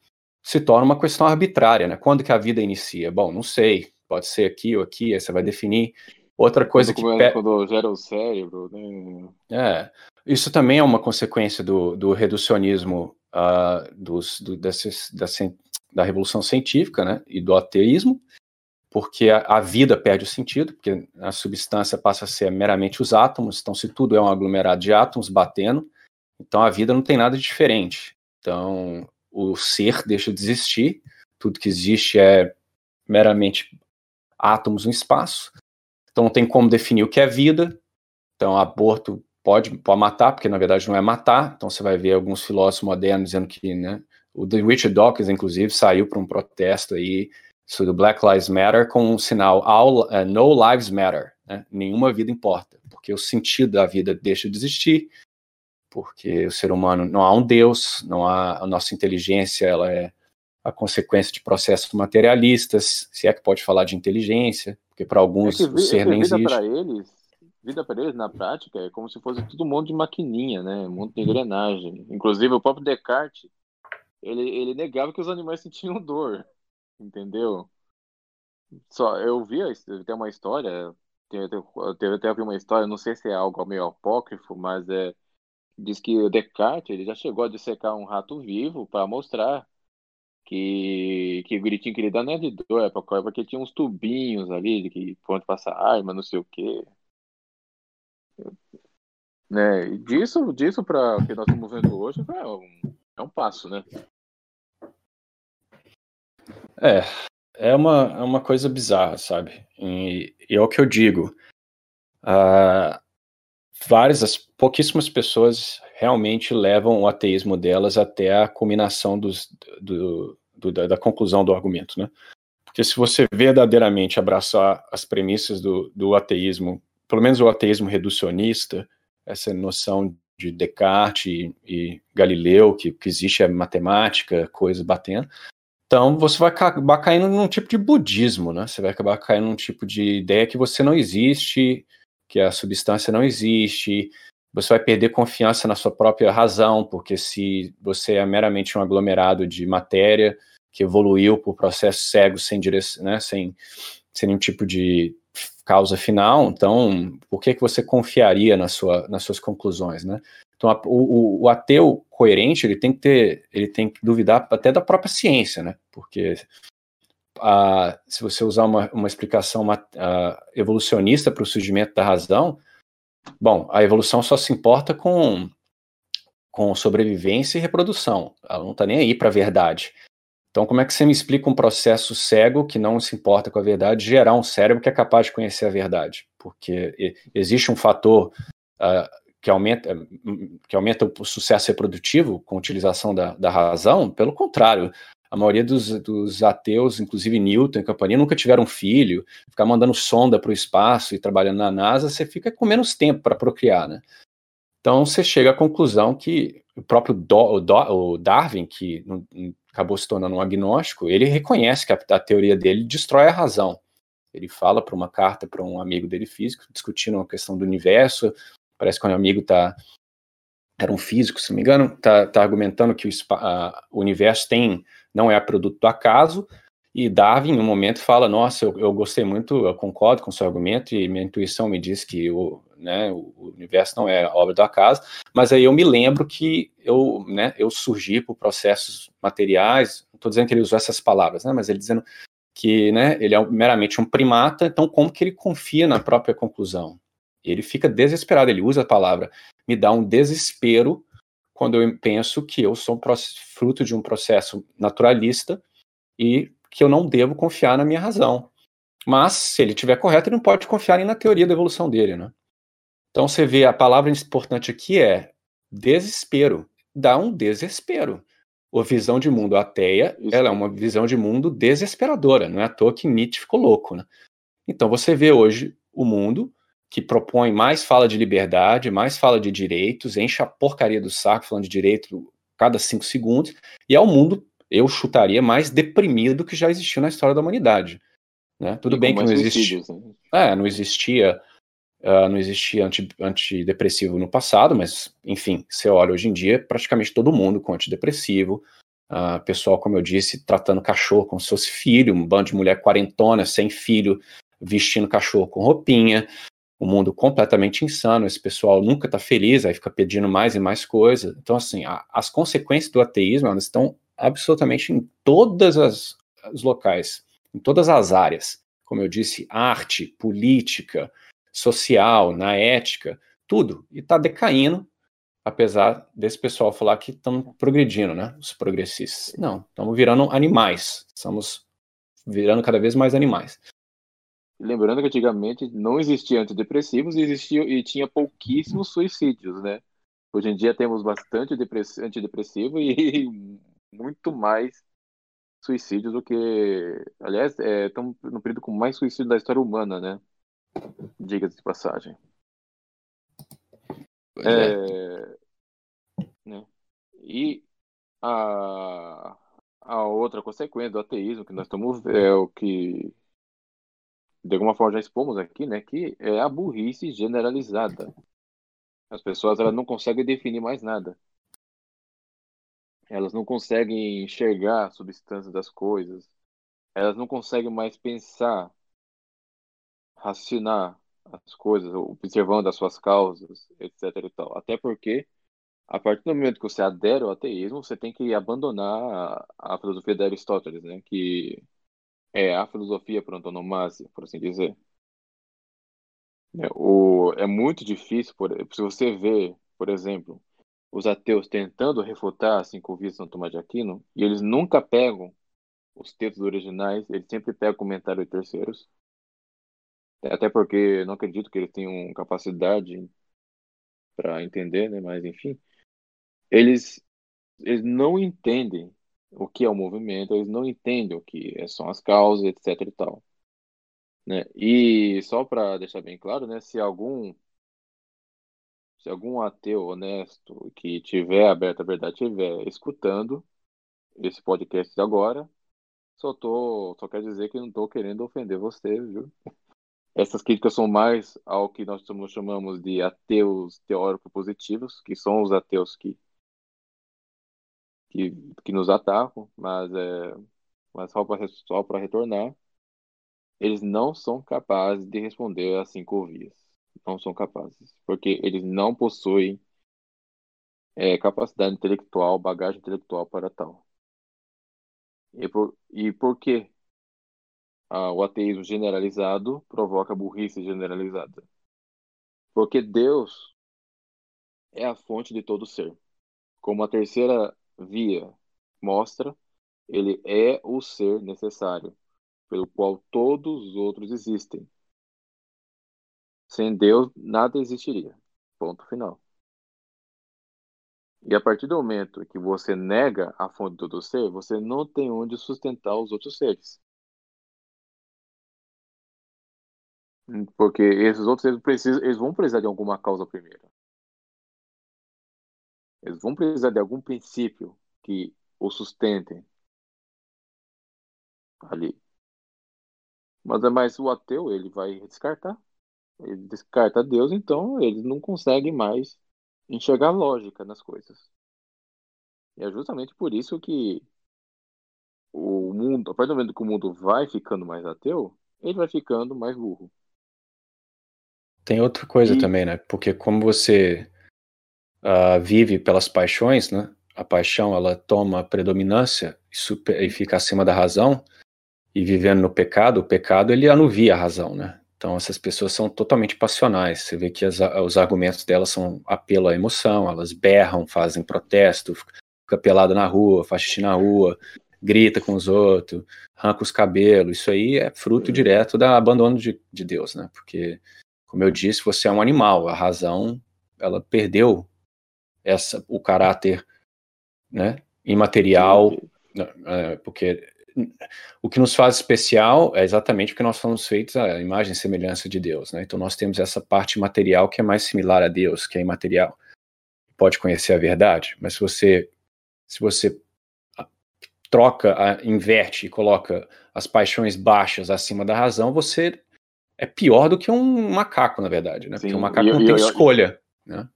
se torna uma questão arbitrária, né? Quando que a vida inicia? Bom, não sei, pode ser aqui ou aqui, aí você vai definir. Outra coisa quando que. Quando gera o cérebro, né? É. Isso também é uma consequência do, do reducionismo uh, dos, do, desses, da, da revolução científica né, e do ateísmo, porque a, a, vida perde o sentido, porque a substância passa a ser meramente os átomos, então se tudo é um aglomerado de átomos batendo, então a vida não tem nada de diferente. Então o ser deixa de existir, tudo que existe é meramente átomos no espaço, então não tem como definir o que é vida, então aborto pode, pode matar, porque na verdade não é matar. Então você vai ver alguns filósofos modernos dizendo que, né, o Richard Dawkins, inclusive, saiu para um protesto aí sobre Black Lives Matter com um sinal All, uh, No Lives Matter, né? nenhuma vida importa, porque o sentido da vida deixa de existir, porque o ser humano não há um Deus, não há a nossa inteligência, ela é a consequência de processos materialistas, se é que pode falar de inteligência, porque para alguns é que, o ser é nem existe. Para eles vida para eles, na prática, é como se fosse um monte de maquininha, né? Um de engrenagem. Inclusive, o próprio Descartes, ele, ele negava que os animais sentiam dor, entendeu? Só, eu vi, tem uma história, teve até uma história, não sei se é algo meio apócrifo, mas é, diz que o Descartes, ele já chegou a dissecar um rato vivo para mostrar que, que o gritinho que ele dá não é de dor, é porque tinha uns tubinhos ali, de que pronto passar arma, não sei o quê. Né? E disso, disso para o que nós estamos vendo hoje é um, é um passo, né? É, é uma, é uma coisa bizarra, sabe? E, e é o que eu digo. Uh, várias, pouquíssimas pessoas realmente levam o ateísmo delas até a culminação dos, do, do, da, da, conclusão do argumento, né? Porque se você verdadeiramente abraçar as premissas do, do ateísmo pelo menos o ateísmo reducionista, essa noção de Descartes e, e Galileu, que, que existe a matemática, coisas batendo. Então você vai acabar caindo num tipo de budismo, né? Você vai acabar caindo num tipo de ideia que você não existe, que a substância não existe, você vai perder confiança na sua própria razão, porque se você é meramente um aglomerado de matéria que evoluiu por processos cegos sem direção, né, sem, sem nenhum tipo de causa final, então por que, que você confiaria na sua, nas suas conclusões, né? Então o, o, ateu coerente ele tem que ter, ele tem que duvidar até da própria ciência, né? Porque a, se você usar uma, uma explicação uma, a, evolucionista para o surgimento da razão, bom, a evolução só se importa com com sobrevivência e reprodução. Ela não está nem aí para a verdade. Então, como é que você me explica um processo cego que não se importa com a verdade gerar um cérebro que é capaz de conhecer a verdade? Porque existe um fator uh, que, aumenta, que aumenta o sucesso reprodutivo com a utilização da, da razão? Pelo contrário, a maioria dos, dos, ateus, inclusive Newton e companhia, nunca tiveram filho. Ficar mandando sonda para o espaço e trabalhando na NASA, você fica com menos tempo para procriar, né? Então você chega à conclusão que o próprio Do, o, Do, o Darwin, que acabou se tornando um agnóstico, ele reconhece que a, a teoria dele destrói a razão. Ele fala para uma carta para um amigo dele físico, discutindo a questão do universo. Parece que o amigo está era um físico, se não me engano, está tá argumentando que o, a, o, universo tem não é produto do acaso E Darwin, em um momento, fala: Nossa, eu, eu gostei muito, eu concordo com o seu argumento, e minha intuição me diz que o, né, o universo não é obra do acaso, mas aí eu me lembro que eu, né, eu surgi por processos materiais, estou dizendo que ele usou essas palavras, né, mas ele dizendo que né, ele é meramente um primata, então como que ele confia na própria conclusão? Ele fica desesperado, ele usa a palavra, me dá um desespero quando eu penso que eu sou fruto de um processo naturalista e que eu não devo confiar na minha razão. Mas, se ele estiver correto, ele não pode confiar nem na teoria da evolução dele, né? Então, você vê, a palavra importante aqui é desespero. Dá um desespero. A visão de mundo ateia, ela é uma visão de mundo desesperadora. Não é à toa que Nietzsche ficou louco, né? Então, você vê hoje o mundo que propõe mais fala de liberdade, mais fala de direitos, enche a porcaria do saco falando de direito cada cinco segundos, e é o mundo, eu chutaria, mais deprimido que já existiu na história da humanidade. Né? Tudo e bem que não existia. Né? É, não existia. Uh, não existia anti, antidepressivo no passado, mas, enfim, você olha hoje em dia, praticamente todo mundo com antidepressivo. Uh, pessoal, como eu disse, tratando cachorro como se fosse filho, um bando de mulher quarentona, sem filho, vestindo cachorro com roupinha um mundo completamente insano, esse pessoal nunca está feliz, aí fica pedindo mais e mais coisas. Então, assim, a, as consequências do ateísmo, elas estão absolutamente em todas as, os locais, em todas as áreas. Como eu disse, arte, política, social, na ética, tudo. E está decaindo, apesar desse pessoal falar que estamos progredindo, né? Os progressistas. Não, estamos virando animais. Estamos virando cada vez mais animais. Lembrando que antigamente não existia antidepressivos e, existia, e tinha pouquíssimos suicídios, né? Hoje em dia temos bastante antidepressivo e muito mais suicídios do que. Aliás, estamos é, no período com mais suicídio da história humana, né? Diga-se de passagem. É, é. Né? E a, a outra consequência do ateísmo que nós estamos é o que de alguma forma já expomos aqui, né, que é a burrice generalizada. As pessoas elas não conseguem definir mais nada. Elas não conseguem enxergar a substância das coisas. Elas não conseguem mais pensar, raciocinar as coisas, observando as suas causas, etc. E tal. Até porque, a partir do momento que você adere ao ateísmo, você tem que abandonar a, a filosofia de Aristóteles, né? Que é a filosofia por antonomasia, por assim dizer. É, o, é muito difícil, por, se você vê, por exemplo, os ateus tentando refutar as cinco vias de São Tomás de Aquino, e eles nunca pegam os textos originais, eles sempre pegam comentário de terceiros. Até porque não acredito que eles tenham capacidade para entender, né? Mas enfim, eles eles não entendem o que é o movimento, eles não entendem o que são as causas, etc e tal. Né? E só para deixar bem claro, né, se algum se algum ateu honesto que tiver aberto a verdade tiver escutando esse podcast agora, só tô só quer dizer que não estou querendo ofender você, viu? Essas críticas são mais ao que nós chamamos de ateus teóricos positivos, que são os ateus que que, que nos atacam, mas, é, mas só para só retornar, eles não são capazes de responder às cinco vias. Não são capazes, porque eles não possuem é, capacidade intelectual, bagagem intelectual para tal. E por, e por que ah, o ateísmo generalizado provoca burrice generalizada? Porque Deus é a fonte de todo ser. Como a terceira via mostra, ele é o ser necessário, pelo qual todos os outros existem. Sem Deus, nada existiria. Ponto final. E a partir do momento que você nega a fonte do ser, você não tem onde sustentar os outros seres. Porque esses outros seres precisam, eles vão precisar de alguma causa primeiro. Eles vão precisar de algum princípio que o sustentem ali. Mas é mais o ateu, ele vai descartar. Ele descarta Deus, então ele não consegue mais enxergar lógica nas coisas. E é justamente por isso que o mundo, a partir do momento que o mundo vai ficando mais ateu, ele vai ficando mais burro. Tem outra coisa E- também, né? Porque como você ah, vive pelas paixões, né? A paixão ela toma predominância e, super- e fica acima da razão. E vivendo no pecado, o pecado ele anuvia a razão, né? Então essas pessoas são totalmente passionais. Você vê que as- os argumentos delas são apelo à emoção. Elas berram, fazem protesto, fica pelada na rua, faz xixi na rua, grita com os outros, arranca os cabelos. Isso aí é fruto direto da abandono de, de Deus, né? Porque como eu disse, você é um animal. A razão, ela perdeu essa, o caráter, né, imaterial, né, é, porque o que nos faz especial é exatamente porque nós fomos feitos à imagem e semelhança de Deus, né? Então nós temos essa parte material que é mais similar a Deus, que é imaterial. Pode conhecer a verdade, mas se você se você troca, inverte e coloca as paixões baixas acima da razão, você é pior do que um macaco, na verdade, né? Porque Sim, o macaco e- não e- tem e- escolha, né?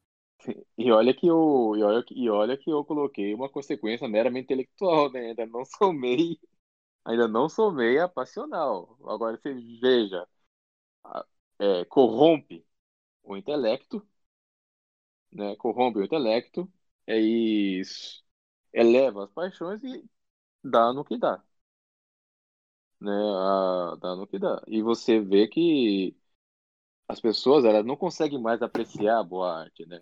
E olha que eu, e olha, e olha que eu coloquei uma consequência meramente intelectual, né? Ainda não somei, ainda não somei a passional. Agora você veja, é, corrompe o intelecto, né? Corrompe o intelecto, é isso, eleva as paixões e dá no que dá, né? A- dá no que dá. E você vê que as pessoas elas não conseguem mais apreciar a boa arte, né?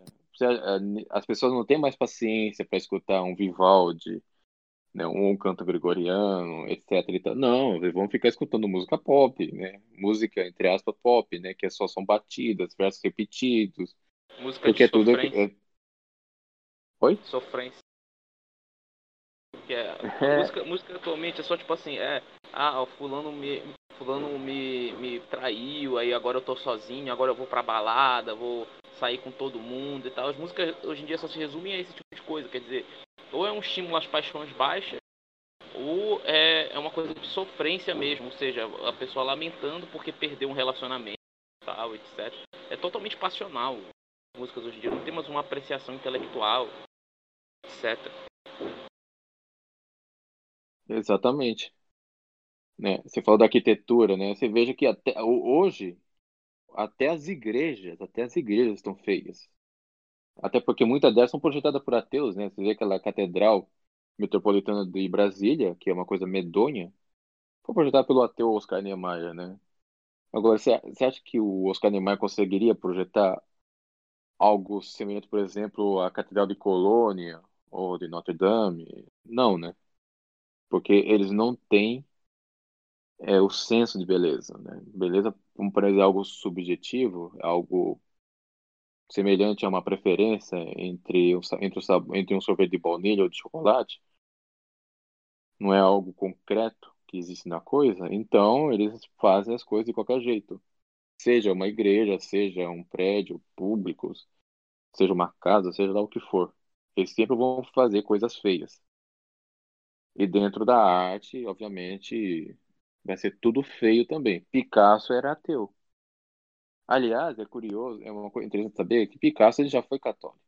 As pessoas não têm mais paciência para escutar um Vivaldi, né? Um canto gregoriano, etc. Não, eles vão ficar escutando música pop, né? Música entre aspas pop, né? Que só são batidas, versos repetidos, Música porque de é tudo é... Oi? sofrência. Que é, É. música, música atualmente é só tipo assim, é, ah, o fulano me fulano me, me traiu, aí agora eu tô sozinho, agora eu vou pra balada, vou sair com todo mundo e tal. As músicas hoje em dia só se resumem a esse tipo de coisa, quer dizer, ou é um estímulo às paixões baixas, ou é, é uma coisa de sofrência mesmo, ou seja, a pessoa lamentando porque perdeu um relacionamento tal, etc. É totalmente passional. As músicas hoje em dia não temos uma apreciação intelectual, etc. Exatamente. Né? Você falou da arquitetura, né? Você veja que até ho- hoje até as igrejas, até as igrejas estão feias. Até porque muitas delas são projetadas por ateus, né? Você vê aquela catedral metropolitana de Brasília, que é uma coisa medonha, foi projetada pelo ateu Oscar Niemeyer, né? Agora, você acha que o Oscar Niemeyer conseguiria projetar algo semelhante, por exemplo, à Catedral de Colônia ou de Notre Dame? Não, né? Porque eles não têm é, o senso de beleza, né? Beleza, como por exemplo, é algo subjetivo, é algo semelhante a uma preferência entre, entre, o, entre um sorvete de baunilha ou de chocolate, não é algo concreto que existe na coisa, então eles fazem as coisas de qualquer jeito. Seja uma igreja, seja um prédio público, seja uma casa, seja lá o que for. Eles sempre vão fazer coisas feias. E dentro da arte, obviamente, vai ser tudo feio também. Picasso era ateu. Aliás, é curioso, é uma coisa interessante saber que Picasso ele já foi católico.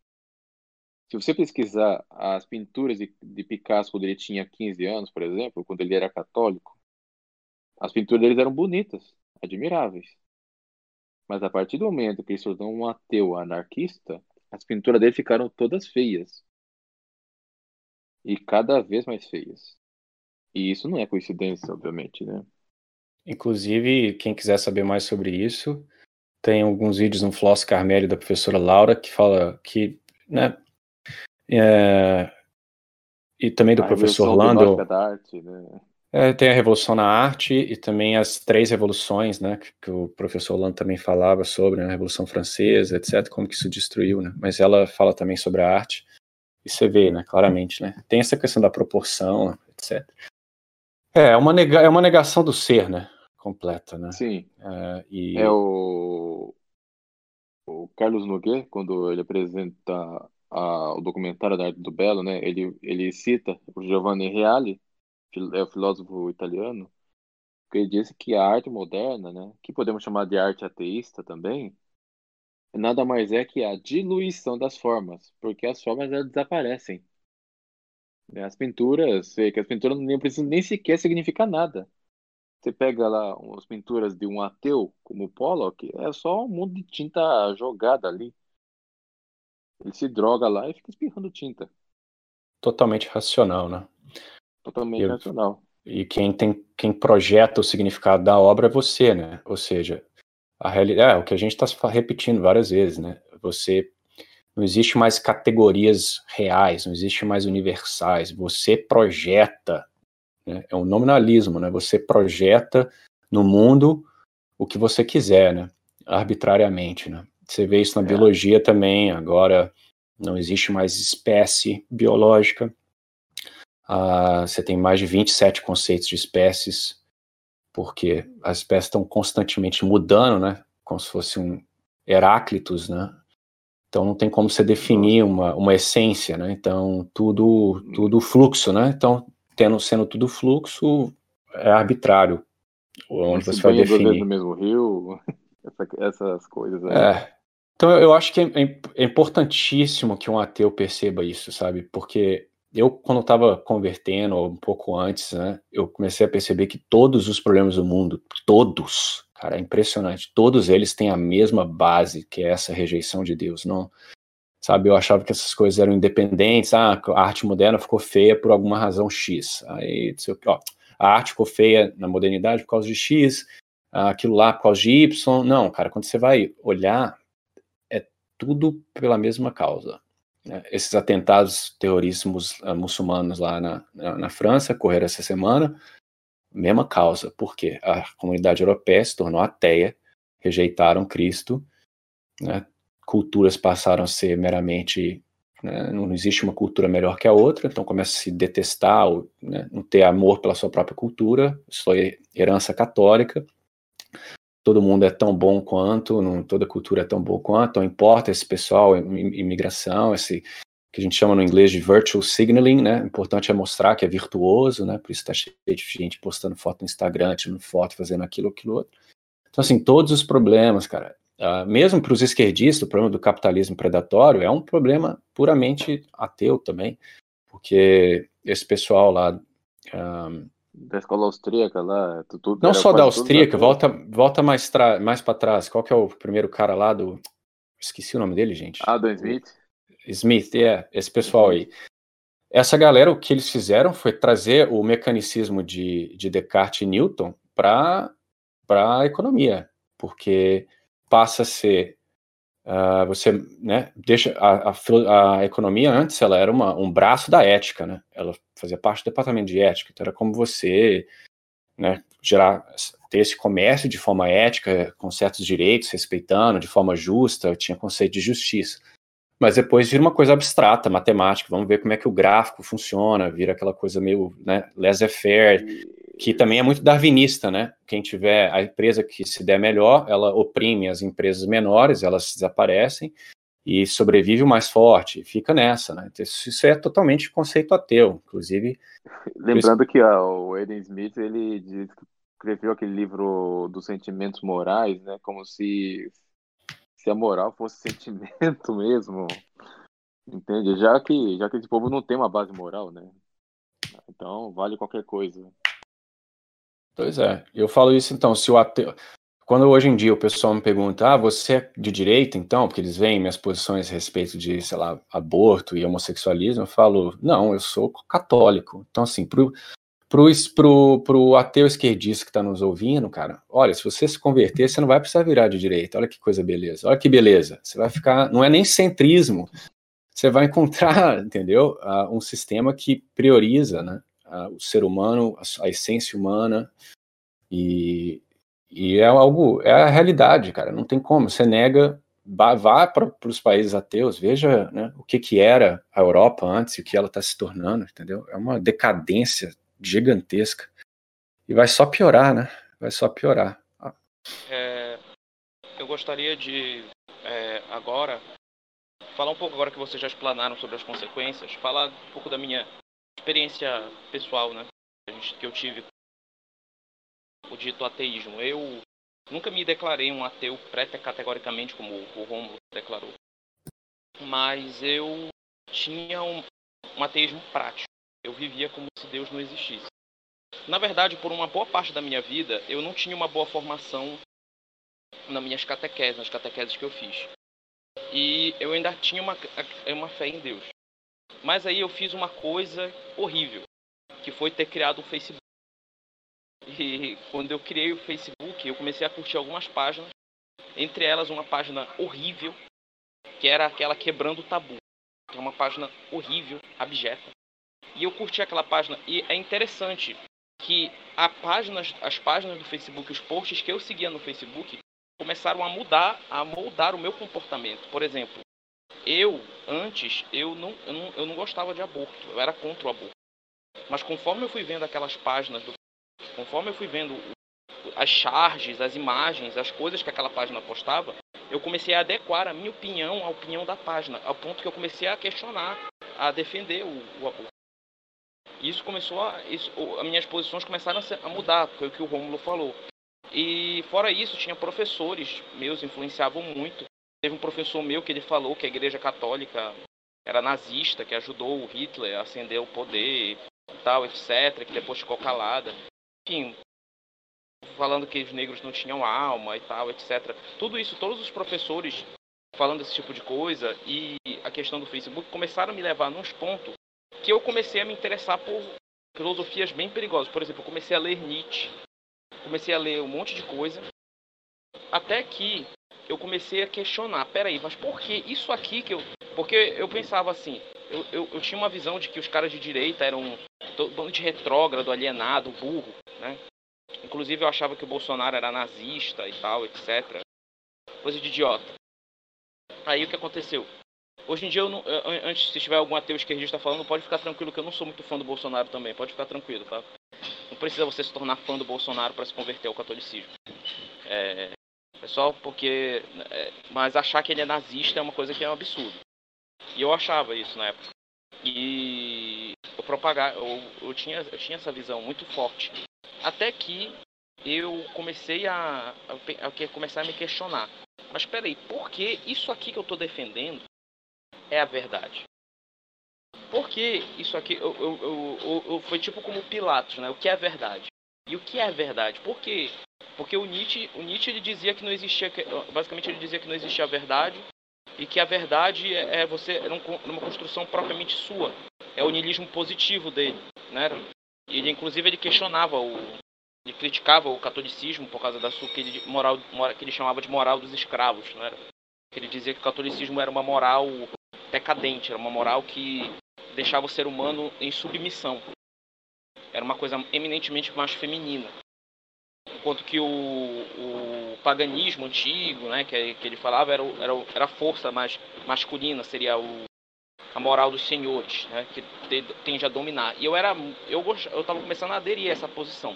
Se você pesquisar as pinturas de, de Picasso quando ele tinha 15 anos, por exemplo, quando ele era católico, as pinturas deles eram bonitas, admiráveis. Mas a partir do momento que ele se tornou um ateu anarquista, as pinturas dele ficaram todas feias. E cada vez mais feias. E isso não é coincidência, obviamente, né? Inclusive, quem quiser saber mais sobre isso, tem alguns vídeos no Floss Carmelli da professora Laura que fala que, né, é, e também do A professor revolução Lando, gnóstica da arte, né? é, tem a Revolução na Arte e também as três revoluções, né, que, que o professor Lando também falava sobre, né, a Revolução Francesa, etc, como que isso destruiu, né, mas ela fala também sobre a arte, e você vê, né, claramente, né, tem essa questão da proporção, etc. É, é uma, nega, é uma negação do ser, né, completa, né, Sim. é, e... É o, o Carlos Nogueira, quando ele apresenta a, o documentário da Arte do Belo, né? Ele, ele cita o Giovanni Reale, fil- é o filósofo italiano, que ele disse que a arte moderna, né? Que podemos chamar de arte ateísta também, nada mais é que a diluição das formas, porque as formas elas desaparecem. Né, as pinturas, que as pinturas nem precisam nem sequer significar nada. Você pega lá as pinturas de um ateu, como Pollock, é só um monte de tinta jogada ali. Ele se droga lá e fica espirrando tinta. Totalmente racional, né? Totalmente racional. E quem tem quem projeta o significado da obra é você, né? Ou seja, a realidade é o que a gente está repetindo várias vezes, né? Você não existe mais categorias reais, não existe mais universais. Você projeta, né? é um nominalismo, né? Você projeta no mundo o que você quiser, né? Arbitrariamente, né? Você vê isso na é. biologia também. Agora não existe mais espécie biológica. Ah, você tem mais de 27 conceitos de espécies, porque as espécies estão constantemente mudando, né? Como se fosse um Heráclitos, né? Então não tem como você definir uma, uma essência, né? Então tudo tudo fluxo, né? Então tendo sendo tudo fluxo é arbitrário onde você, você vai definir. no mesmo rio, essas coisas. É. Então eu acho que é, é, é importantíssimo que um ateu perceba isso, sabe? Porque eu quando estava convertendo um pouco antes, né? Eu comecei a perceber que todos os problemas do mundo, todos Cara, é impressionante. Todos eles têm a mesma base, que é essa rejeição de Deus. Não, sabe? Eu achava que essas coisas eram independentes. Ah, a arte moderna ficou feia por alguma razão X. Aí, ó, a arte ficou feia na modernidade por causa de X, aquilo lá por causa de Y. Não, cara, quando você vai olhar, é tudo pela mesma causa. Né? Esses atentados terroristas uh, muçulmanos lá na, na, na França ocorreram essa semana mesma causa, porque a comunidade europeia se tornou ateia, rejeitaram Cristo, né? culturas passaram a ser meramente. Né? não existe uma cultura melhor que a outra, então começa a se detestar, ou, né? não ter amor pela sua própria cultura, sua herança católica. Todo mundo é tão bom quanto, não, toda cultura é tão boa quanto, não importa esse pessoal, imigração, esse que a gente chama no inglês de virtual signaling, né? O importante é mostrar que é virtuoso, né? Por isso está cheio de gente postando foto no Instagram, tirando foto, fazendo aquilo, aquilo outro. Então, assim, todos os problemas, cara, uh, mesmo para os esquerdistas, o problema do capitalismo predatório é um problema puramente ateu também, porque esse pessoal lá. Ah, da escola austríaca lá, tudo. Não só da austríaca, volta, volta mais, mais para trás. Qual que é o primeiro cara lá do. Esqueci o nome dele, gente. Adam Smith. Smith, é, esse pessoal aí. Essa galera, o que eles fizeram foi trazer o mecanicismo de, de Descartes e Newton para a economia, porque passa a ser Uh, você né, deixa a, a, a, economia antes ela era uma, um braço da ética, né? Ela fazia parte do departamento de ética, então era como você né, gerar ter esse comércio de forma ética, com certos direitos, respeitando de forma justa, tinha conceito de justiça. Mas depois vira uma coisa abstrata, matemática. Vamos ver como é que o gráfico funciona, vira aquela coisa meio né, laissez-faire, que também é muito darwinista, né? Quem tiver a empresa que se der melhor, ela oprime as empresas menores, elas desaparecem e sobrevive o mais forte. Fica nessa, né? Isso é totalmente conceito ateu, inclusive. Lembrando que ó, o Eden Smith ele escreveu aquele livro dos sentimentos morais, né? Como se se a moral fosse sentimento mesmo, entende? Já que, já que esse povo não tem uma base moral, né? Então vale qualquer coisa. Pois é, eu falo isso então, se o ateu. Quando hoje em dia o pessoal me pergunta, ah, você é de direita então? Porque eles veem minhas posições a respeito de, sei lá, aborto e homossexualismo, eu falo, não, eu sou católico. Então, assim, pro, pro, pro, pro ateu esquerdista que está nos ouvindo, cara, olha, se você se converter, você não vai precisar virar de direita. Olha que coisa beleza. Olha que beleza. Você vai ficar. Não é nem centrismo. Você vai encontrar, entendeu? Uh, um sistema que prioriza né, uh, o ser humano, a, a, essência humana. E, e é algo. É a realidade, cara. Não tem como. Você nega. Vá, para os países ateus, veja né, o que, que era a Europa antes e o que ela está se tornando, entendeu? É uma decadência gigantesca. E vai só piorar, né? Vai só piorar. É, eu gostaria de é, agora falar um pouco agora que vocês já explanaram sobre as consequências, falar um pouco da minha experiência pessoal, né? Que eu tive o dito ateísmo. Eu nunca me declarei um ateu pré-categoricamente, como o Romulo declarou. Mas eu tinha um, um ateísmo prático. Eu vivia como se Deus não existisse. Na verdade, por uma boa parte da minha vida, eu não tinha uma boa formação nas minhas catequeses, nas catequeses que eu fiz. E eu ainda tinha uma, uma fé em Deus. Mas aí eu fiz uma coisa horrível, que foi ter criado o Facebook. E quando eu criei o Facebook, eu comecei a curtir algumas páginas, entre elas uma página horrível, que era aquela quebrando o tabu. Que é uma página horrível, abjeta. E eu curti aquela página e é interessante que a as páginas do Facebook, os posts que eu seguia no Facebook, começaram a mudar, a moldar o meu comportamento. Por exemplo, eu antes eu não, eu não, eu não gostava de aborto, eu era contra o aborto. Mas conforme eu fui vendo aquelas páginas, do, conforme eu fui vendo as charges, as imagens, as coisas que aquela página postava, eu comecei a adequar a minha opinião à opinião da página, ao ponto que eu comecei a questionar, a defender o, o aborto. E isso começou a. Isso, as minhas posições começaram a, mudar, foi o que o Rômulo falou. E fora isso, tinha professores meus influenciavam muito. Teve um professor meu que ele falou que a Igreja Católica era nazista, que ajudou o Hitler a ascender o poder, tal, etc., que depois ficou calada. Enfim, falando que os negros não tinham alma e tal, etc. Tudo isso, todos os professores falando esse tipo de coisa e a questão do Facebook começaram a me levar nos pontos que eu comecei a me interessar por filosofias bem perigosas. Por exemplo, eu comecei a ler Nietzsche, comecei a ler um monte de coisa, até que eu comecei a questionar, peraí, mas por que isso aqui que eu... Porque eu pensava assim, eu, eu, eu tinha uma visão de que os caras de direita eram bando de retrógrado, alienado, burro, né? Inclusive eu achava que o Bolsonaro era nazista e tal, etc. Coisa de idiota. Aí o que aconteceu? Hoje em dia, não, antes, se tiver algum ateu esquerdista falando, pode ficar tranquilo que eu não sou muito fã do Bolsonaro também. Pode ficar tranquilo, tá? Não precisa você se tornar fã do Bolsonaro para se converter ao catolicismo. É, é só porque. É, mas achar que ele é nazista é uma coisa que é um absurdo. E eu achava isso na época. E eu propagar, eu, eu, tinha, eu tinha essa visão muito forte. Até que eu comecei a, a, a começar a me questionar. Mas peraí, por que isso aqui que eu estou defendendo é a verdade. Porque isso aqui eu, eu, eu, eu, foi tipo como Pilatos, né? O que é verdade? E o que é verdade? Por quê? Porque o Nietzsche, o Nietzsche ele dizia que não existia, basicamente ele dizia que não existia a verdade e que a verdade é, é você é uma construção propriamente sua. É o niilismo positivo dele, né? Ele inclusive ele questionava o ele criticava o catolicismo por causa da sua que ele, moral, que ele chamava de moral dos escravos, né? Ele dizia que o catolicismo era uma moral decadente, era uma moral que deixava o ser humano em submissão. Era uma coisa eminentemente mais feminina. Enquanto que o, o paganismo antigo, né, que, que ele falava, era, era, era a força mais masculina, seria o, a moral dos senhores, né, que tende a dominar. E eu era, eu eu estava começando a aderir a essa posição.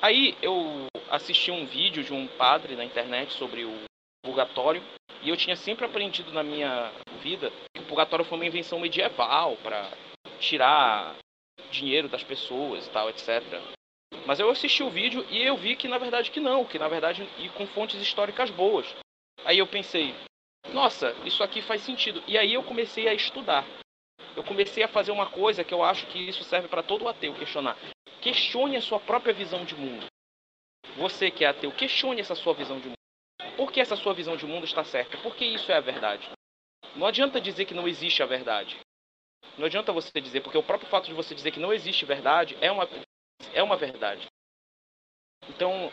Aí eu assisti um vídeo de um padre na internet sobre o purgatório e eu tinha sempre aprendido na minha vida que o purgatório foi uma invenção medieval para tirar dinheiro das pessoas e tal, etc. Mas eu assisti o vídeo e eu vi que na verdade que não, que na verdade e com fontes históricas boas. Aí eu pensei, nossa, isso aqui faz sentido. E aí eu comecei a estudar. Eu comecei a fazer uma coisa que eu acho que isso serve para todo ateu questionar. Questione a sua própria visão de mundo. Você que é ateu, questione essa sua visão de mundo. Por que essa sua visão de mundo está certa? Porque isso é a verdade. Não adianta dizer que não existe a verdade. Não adianta você dizer, porque o próprio fato de você dizer que não existe verdade é uma, é uma verdade. Então,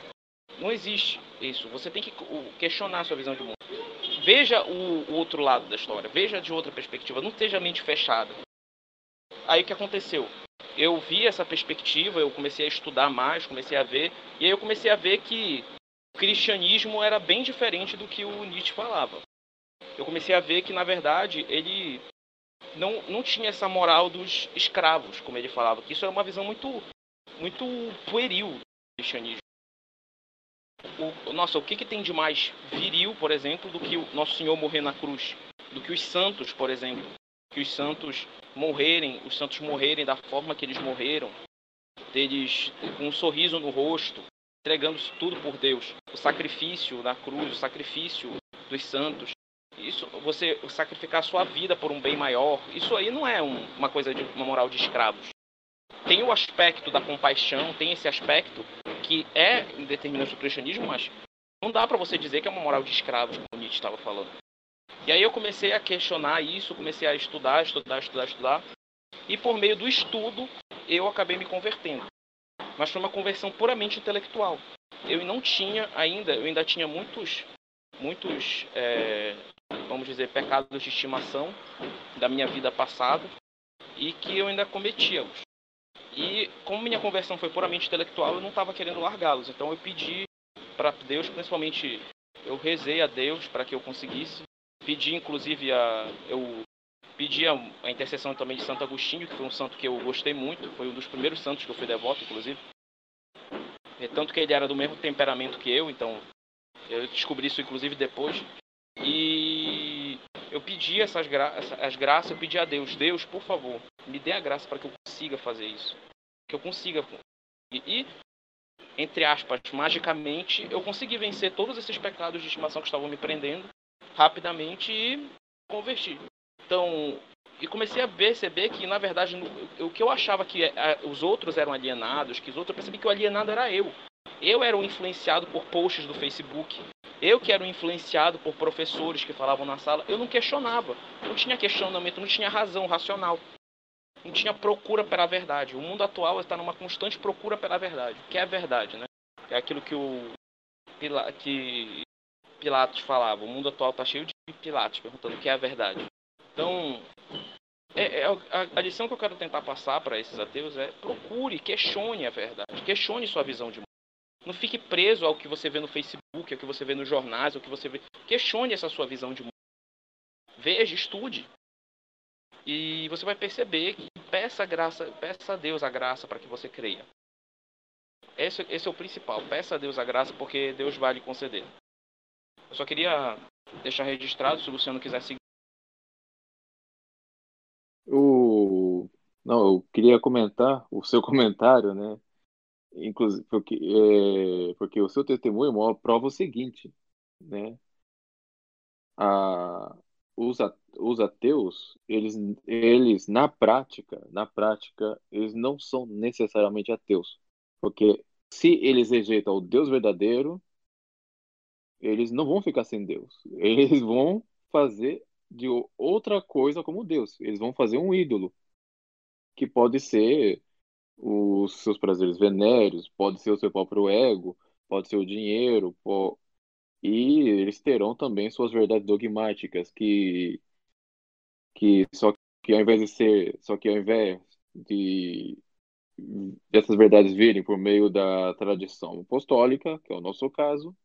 não existe isso. Você tem que questionar a sua visão de mundo. Veja o, o outro lado da história. Veja de outra perspectiva. Não esteja mente fechada. Aí o que aconteceu? Eu vi essa perspectiva, eu comecei a estudar mais, comecei a ver, e aí eu comecei a ver que o cristianismo era bem diferente do que o Nietzsche falava. Eu comecei a ver que, na verdade, ele não, não tinha essa moral dos escravos, como ele falava, que isso era uma visão muito, muito pueril do cristianismo. O, nossa, o que, que tem de mais viril, por exemplo, do que o Nosso Senhor morrer na cruz? Do que os santos, por exemplo. Que os santos morrerem, os santos morrerem da forma que eles morreram, deles com um sorriso no rosto, entregando tudo por Deus. O sacrifício da cruz, o sacrifício dos santos. isso, você sacrificar sua vida por um bem maior, isso aí não é um, uma coisa de uma moral de escravos. Tem o aspecto da compaixão, tem esse aspecto que é determinante do cristianismo, mas não dá para você dizer que é uma moral de escravos, como Nietzsche estava falando. E aí eu comecei a questionar isso, comecei a estudar, estudar, estudar, estudar. E por meio do estudo, eu acabei me convertendo. Mas foi uma conversão puramente intelectual. Eu não tinha ainda, eu ainda tinha muitos, muitos, é, vamos dizer, pecados de estimação da minha vida passada e que eu ainda cometia-os. E como minha conversão foi puramente intelectual, eu não estava querendo largá-los. Então eu pedi para Deus, principalmente, eu rezei a Deus para que eu conseguisse. Pedi, inclusive, a, eu pedi a, intercessão também de Santo Agostinho, que foi um santo que eu gostei muito, foi um dos primeiros santos que eu fui devoto, inclusive. É, tanto que ele era do mesmo temperamento que eu, então eu descobri isso, inclusive, depois. E eu pedi essas gra as graças, eu pedi a Deus, Deus, por favor, me dê a graça para que eu consiga fazer isso. Que eu consiga. E, e, entre aspas, magicamente, eu consegui vencer todos esses pecados de estimação que estavam me prendendo rapidamente e converti. Então, e comecei a perceber que, na verdade, o que eu achava que é, os outros eram alienados, que os outros, eu percebi que o alienado era eu. Eu era o influenciado por posts do Facebook. Eu que era o influenciado por professores que falavam na sala. Eu não questionava. Não tinha questionamento, não tinha razão racional. Não tinha procura pela verdade. O mundo atual está numa constante procura pela verdade. O que é a verdade, né? É aquilo que o que Pilatos falava. O mundo atual está cheio de Pilatos perguntando o que é a verdade. Então, é, é, a, a lição que eu quero tentar passar para esses ateus é procure, questione a verdade, questione sua visão de mundo. Não fique preso ao que você vê no Facebook, ao que você vê nos jornais, ao que você vê. Questione essa sua visão de mundo. Veja, estude. E você vai perceber que peça graça, peça a Deus a graça para que você creia. Esse, esse é o principal. Peça a Deus a graça porque Deus vai lhe conceder. Eu só queria deixar registrado, se o Luciano quiser seguir. O... Não, eu queria comentar o seu comentário, né? Inclusive, porque, é, porque o seu testemunho prova o seguinte, né? A, os, os ateus, eles, eles na prática, na prática, eles não são necessariamente ateus, porque se eles rejeitam o Deus verdadeiro, eles não vão ficar sem Deus. Eles vão fazer de outra coisa como Deus. Eles vão fazer um ídolo, que pode ser os seus prazeres venéreos, pode ser o seu próprio ego, pode ser o dinheiro, e eles terão também suas verdades dogmáticas, que, que só que ao invés de ser, só que ao invés de dessas verdades virem por meio da tradição apostólica, que é o nosso caso,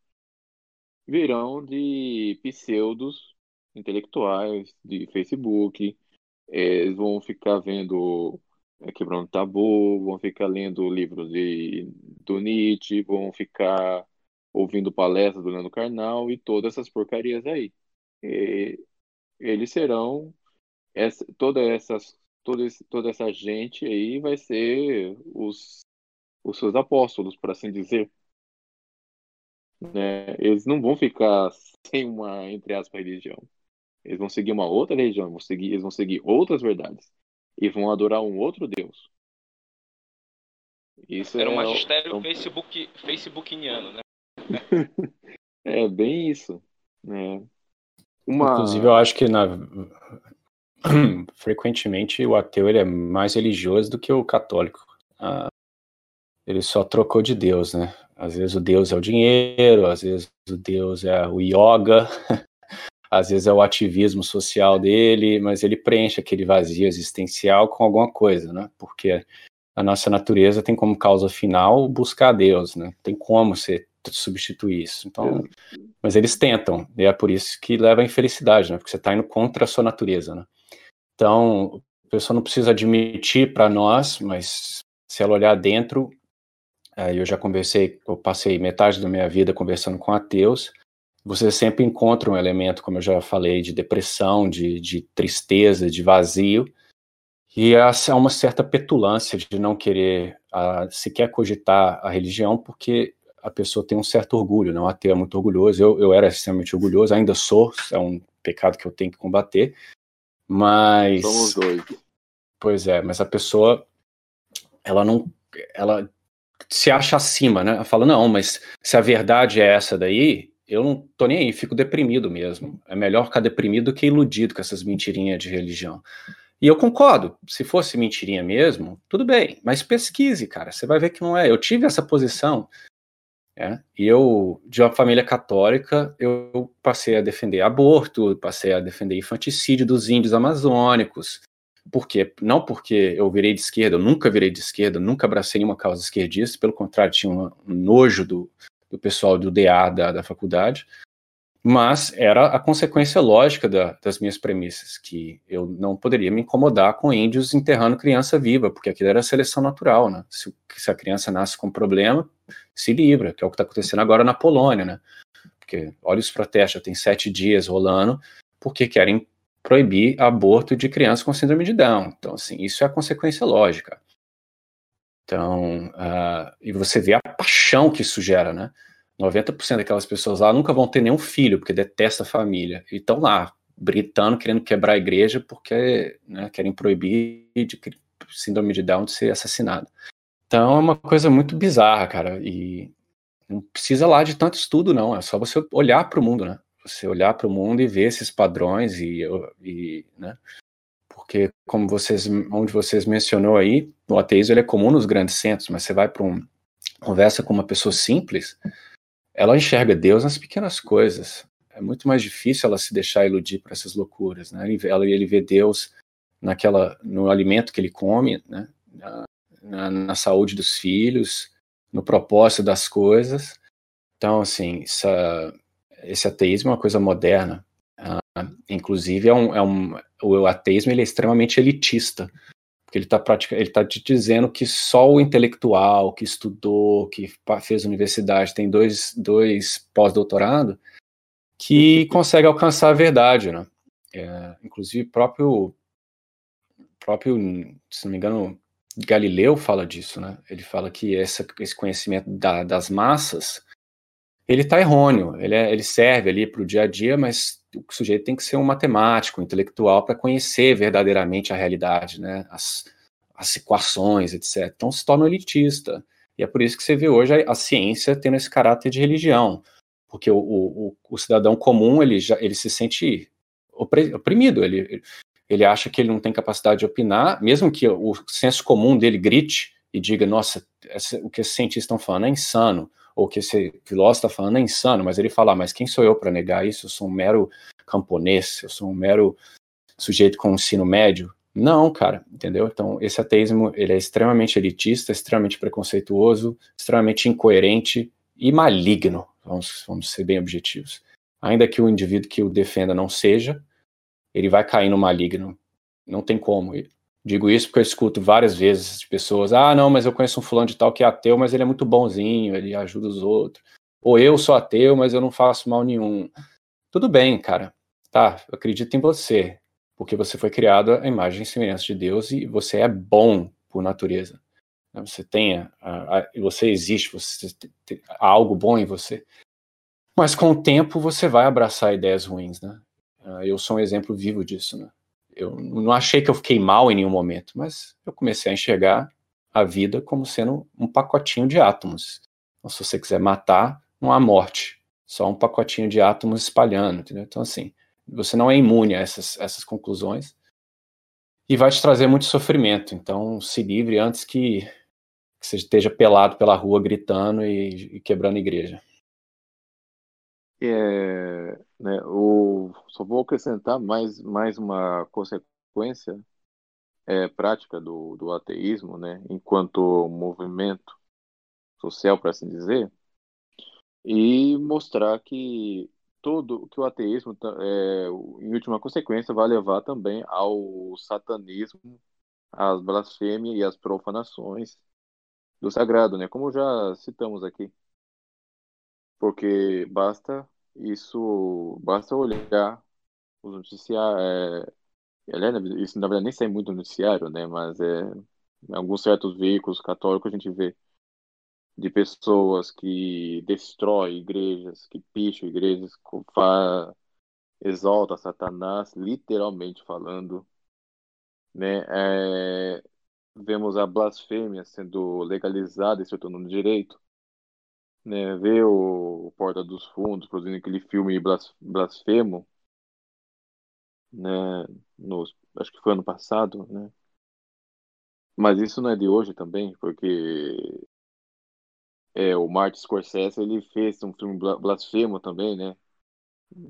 virão de pseudos intelectuais de Facebook, eles vão ficar vendo é, Quebrando Tabu, vão ficar lendo livros de, do Nietzsche, vão ficar ouvindo palestras do Leandro Carnal e todas essas porcarias aí. E eles serão, essa, toda, essas, toda, toda essa gente aí vai ser os, os seus apóstolos, por assim dizer. Né? Eles não vão ficar sem uma, entre aspas, religião. Eles vão seguir uma outra religião, vão seguir, eles vão seguir outras verdades e vão adorar um outro Deus. Isso Era um é magistério é um... Facebook, Facebookiniano, né? é bem isso. Né? Uma... Inclusive, eu acho que na... frequentemente o ateu ele é mais religioso do que o católico. Ah, ele só trocou de Deus, né? Às vezes o Deus é o dinheiro, às vezes o Deus é o yoga, às vezes é o ativismo social dele, mas ele preenche aquele vazio existencial com alguma coisa, né? Porque a nossa natureza tem como causa final buscar Deus, né? Tem como você substituir isso. Então, mas eles tentam, e é por isso que leva à infelicidade, né? Porque você está indo contra a sua natureza, né? Então, a pessoa não precisa admitir para nós, mas se ela olhar dentro, é, eu já conversei, eu passei metade da minha vida conversando com ateus, você sempre encontra um elemento, como eu já falei, de depressão, de, de tristeza, de vazio, e há uma certa petulância de não querer a, sequer cogitar a religião, porque a pessoa tem um certo orgulho, não? Né? Ateu é muito orgulhoso, eu, eu era extremamente orgulhoso, ainda sou, é um pecado que eu tenho que combater. Mas. Somos dois. Pois é, mas a pessoa, ela não. Ela se acha acima, né? Ela fala, não, mas se a verdade é essa daí, eu não tô nem aí, fico deprimido mesmo. É melhor ficar deprimido do que iludido com essas mentirinhas de religião. E eu concordo, se fosse mentirinha mesmo, tudo bem, mas pesquise, cara, você vai ver que não é. Eu tive essa posição, é, e eu, de uma família católica, eu passei a defender aborto, passei a defender infanticídio dos índios amazônicos. Por quê? Não porque eu virei de esquerda, eu nunca virei de esquerda, nunca abracei nenhuma causa esquerdista, pelo contrário, tinha um nojo do, do pessoal do DA da, da faculdade, mas era a consequência lógica da, das minhas premissas, que eu não poderia me incomodar com índios enterrando criança viva, porque aquilo era seleção natural, né? Se, se a criança nasce com problema, se livra, que é o que está acontecendo agora na Polônia, né? Porque olha os protestos, já tem sete dias rolando, porque querem proibir aborto de crianças com síndrome de Down. Então, assim, isso é a consequência lógica. Então, uh, e você vê a paixão que isso gera, né? 90% daquelas pessoas lá nunca vão ter nenhum filho, porque detesta a família. E estão lá, gritando, querendo quebrar a igreja, porque né, querem proibir de síndrome de Down de ser assassinado. Então é uma coisa muito bizarra, cara. E não precisa lá de tanto estudo, não. É só você olhar para o mundo, né? Você olhar para o mundo e ver esses padrões e, e né? Porque como vocês, onde vocês mencionou aí, o ateísmo ele é comum nos grandes centros, mas você vai para um conversa com uma pessoa simples, ela enxerga Deus nas pequenas coisas. É muito mais difícil ela se deixar iludir por essas loucuras, né? Ele, ela, ele vê Deus naquela, no alimento que ele come, né? Na, na, na saúde dos filhos, no propósito das coisas. Então, assim, essa, esse ateísmo é uma coisa moderna. Uh, inclusive, é um, é um, o ateísmo ele é extremamente elitista. Porque ele está ele tá te dizendo que só o intelectual que estudou, que fez universidade, tem dois, dois pós-doutorado, que consegue alcançar a verdade, né? É, inclusive, próprio, próprio, se não me engano, Galileu fala disso, né? Ele fala que essa, esse conhecimento da, das massas, ele está errôneo, ele, é, ele serve ali para o dia a dia, mas o sujeito tem que ser um matemático, um intelectual, para conhecer verdadeiramente a realidade, né? As, as equações, etc. Então se torna elitista. E é por isso que você vê hoje a, a ciência tendo esse caráter de religião. Porque o, o, o, cidadão comum, ele, já, ele se sente oprimido, ele, ele acha que ele não tem capacidade de opinar, mesmo que o senso comum dele grite e diga, nossa, essa, o que esses cientistas estão falando é insano, ou que esse filósofo está falando é insano, mas ele fala, ah, mas quem sou eu para negar isso? Eu sou um mero camponês, eu sou um mero sujeito com ensino médio. Não, cara, entendeu? Então, esse ateísmo, ele é extremamente elitista, extremamente preconceituoso, extremamente incoerente e maligno, vamos, vamos ser bem objetivos. Ainda que o indivíduo que o defenda não seja, ele vai cair no maligno. Não tem como. Digo isso porque eu escuto várias vezes de pessoas: ah, não, mas eu conheço um fulano de tal que é ateu, mas ele é muito bonzinho, ele ajuda os outros. Ou eu sou ateu, mas eu não faço mal nenhum. Tudo bem, cara. Tá, eu acredito em você, porque você foi criado à imagem e semelhança de Deus e você é bom por natureza. Você tem, você existe, você tem, há algo bom em você. Mas com o tempo você vai abraçar ideias ruins, né? Ah, eu sou um exemplo vivo disso, né? Eu não achei que eu fiquei mal em nenhum momento, mas eu comecei a enxergar a vida como sendo um pacotinho de átomos. Então, se você quiser matar, não há morte, só um pacotinho de átomos espalhando, entendeu? Então, assim, você não é imune a essas, essas conclusões e vai te trazer muito sofrimento. Então, se livre antes que, que você esteja pelado pela rua gritando e, e quebrando igreja. É, né, o, só vou acrescentar mais, mais uma consequência é, prática do, do ateísmo, né, enquanto movimento social, para assim dizer, e mostrar que todo que o ateísmo, é, em última consequência, vai levar também ao satanismo, às blasfêmias e às profanações do sagrado, né, como já citamos aqui porque basta isso, basta olhar os noticiários, é, isso na verdade nem sai muito no noticiário, né, mas é, em alguns certos veículos católicos a gente vê de pessoas que destroem igrejas, que picham igrejas, exalta Satanás, literalmente falando, né? É, vemos a blasfêmia sendo legalizada e se tornando direito, né? Ver o Porta dos Fundos produzindo aquele filme blasfemo, né? No, acho que foi ano passado, né? Mas isso não é de hoje também, porque é, o Martin Scorsese ele fez um filme blasfemo também, né?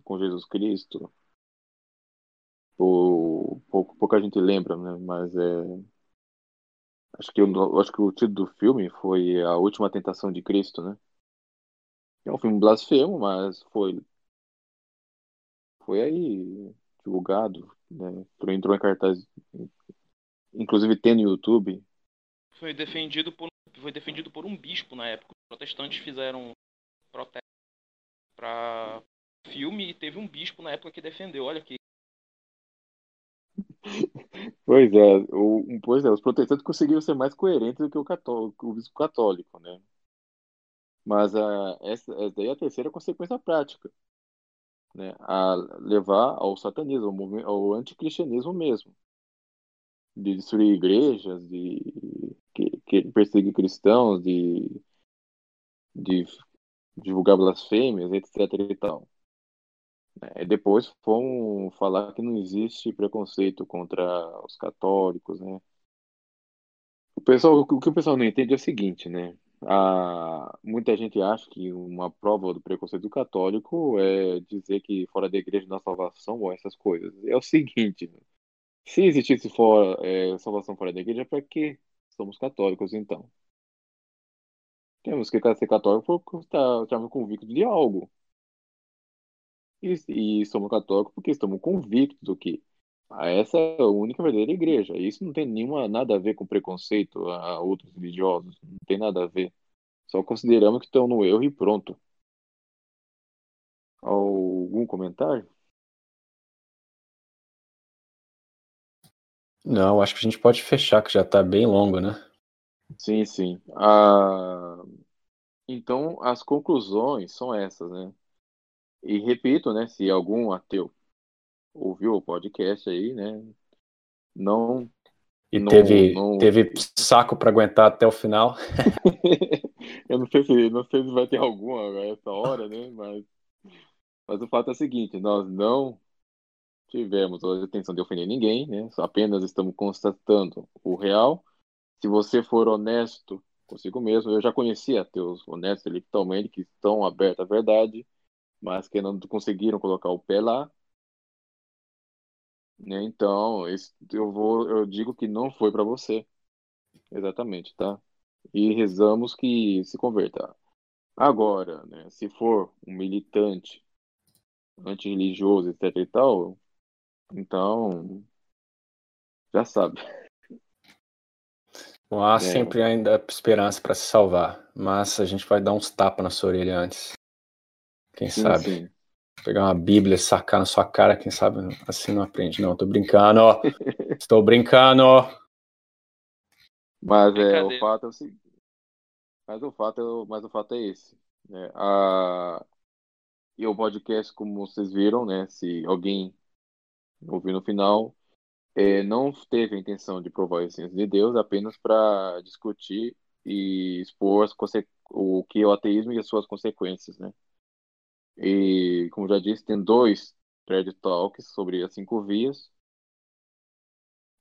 Com Jesus Cristo. O, pouco, pouca gente lembra, né? Mas é. Acho que, eu, acho que o título do filme foi A Última Tentação de Cristo, né? É um filme blasfemo, mas foi. Foi aí divulgado, né? Entrou em cartaz. Inclusive tem no YouTube. Foi defendido por, foi defendido por um bispo na época. Os protestantes fizeram protesto para filme e teve um bispo na época que defendeu. Olha que Pois é, o, pois é, os protestantes conseguiram ser mais coerentes do que o católico, o bispo católico, né? Mas a, essa, essa daí é a terceira consequência prática, né? A levar ao satanismo, ao, ao anticristianismo mesmo, de destruir igrejas, de que, que perseguir cristãos, de, de divulgar blasfêmias, etc. e tal. É, depois vão falar que não existe preconceito contra os católicos, né? O pessoal, o que o pessoal não entende é o seguinte, né? A, muita gente acha que uma prova do preconceito católico é dizer que fora da igreja não há salvação ou essas coisas. É o seguinte, né? se existisse fora, é, salvação fora da igreja, para que somos católicos então? Temos que ser católico porque estamos convictos de algo. E, e somos católicos porque estamos convictos do que essa é a única verdadeira igreja. Isso não tem nenhuma, nada a ver com preconceito a outros religiosos. Não tem nada a ver. Só consideramos que estão no erro e pronto. Algum comentário? Não, acho que a gente pode fechar, que já está bem longo, né? Sim, sim. Ah, então, as conclusões são essas, né? E repito, né, se algum ateu ouviu o podcast aí, né, não e não, teve, não... teve saco para aguentar até o final. eu não sei se não sei se vai ter alguma essa hora, né? Mas, mas o fato é o seguinte: nós não tivemos a intenção de ofender ninguém, né? Apenas estamos constatando o real. Se você for honesto consigo mesmo, eu já conheci ateus honestos literalmente que estão abertos à verdade mas que não conseguiram colocar o pé lá. Né? Então, eu vou, eu digo que não foi para você. Exatamente, tá? E rezamos que se converta. Agora, né, se for um militante antirreligioso, etc e tal, então já sabe. Bom, há é. sempre ainda esperança para se salvar, mas a gente vai dar uns tapas na sua orelha antes. Quem sim, sabe? Sim. Pegar uma Bíblia, sacar na sua cara, quem sabe assim não aprende. Não, tô brincando. Estou brincando. Mas é, o fato é o seguinte. Mas o fato, é, mas o fato é esse. Né? A... E o podcast, como vocês viram, né? Se alguém ouvir no final, é, não teve a intenção de provar a essência de Deus, apenas para discutir e expor as o que é o ateísmo e as suas consequências, né? E, como já disse, tem dois TED Talks sobre as cinco vias.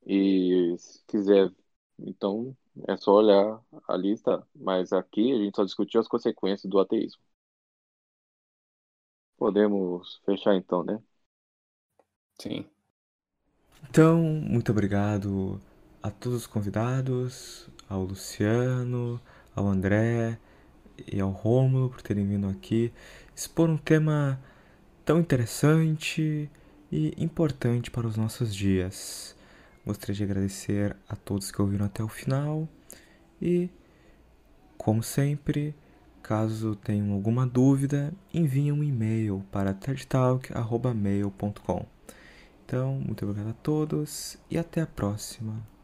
E se quiser, então é só olhar a lista. Mas aqui a gente só discutiu as consequências do ateísmo. Podemos fechar então, né? Sim. Então, muito obrigado a todos os convidados, ao Luciano, ao André e ao Rômulo por terem vindo aqui expor um tema tão interessante e importante para os nossos dias. Gostaria de agradecer a todos que ouviram até o final e, como sempre, caso tenham alguma dúvida, enviem um e-mail para tedtalk.mail.com. Então, muito obrigado a todos e até a próxima.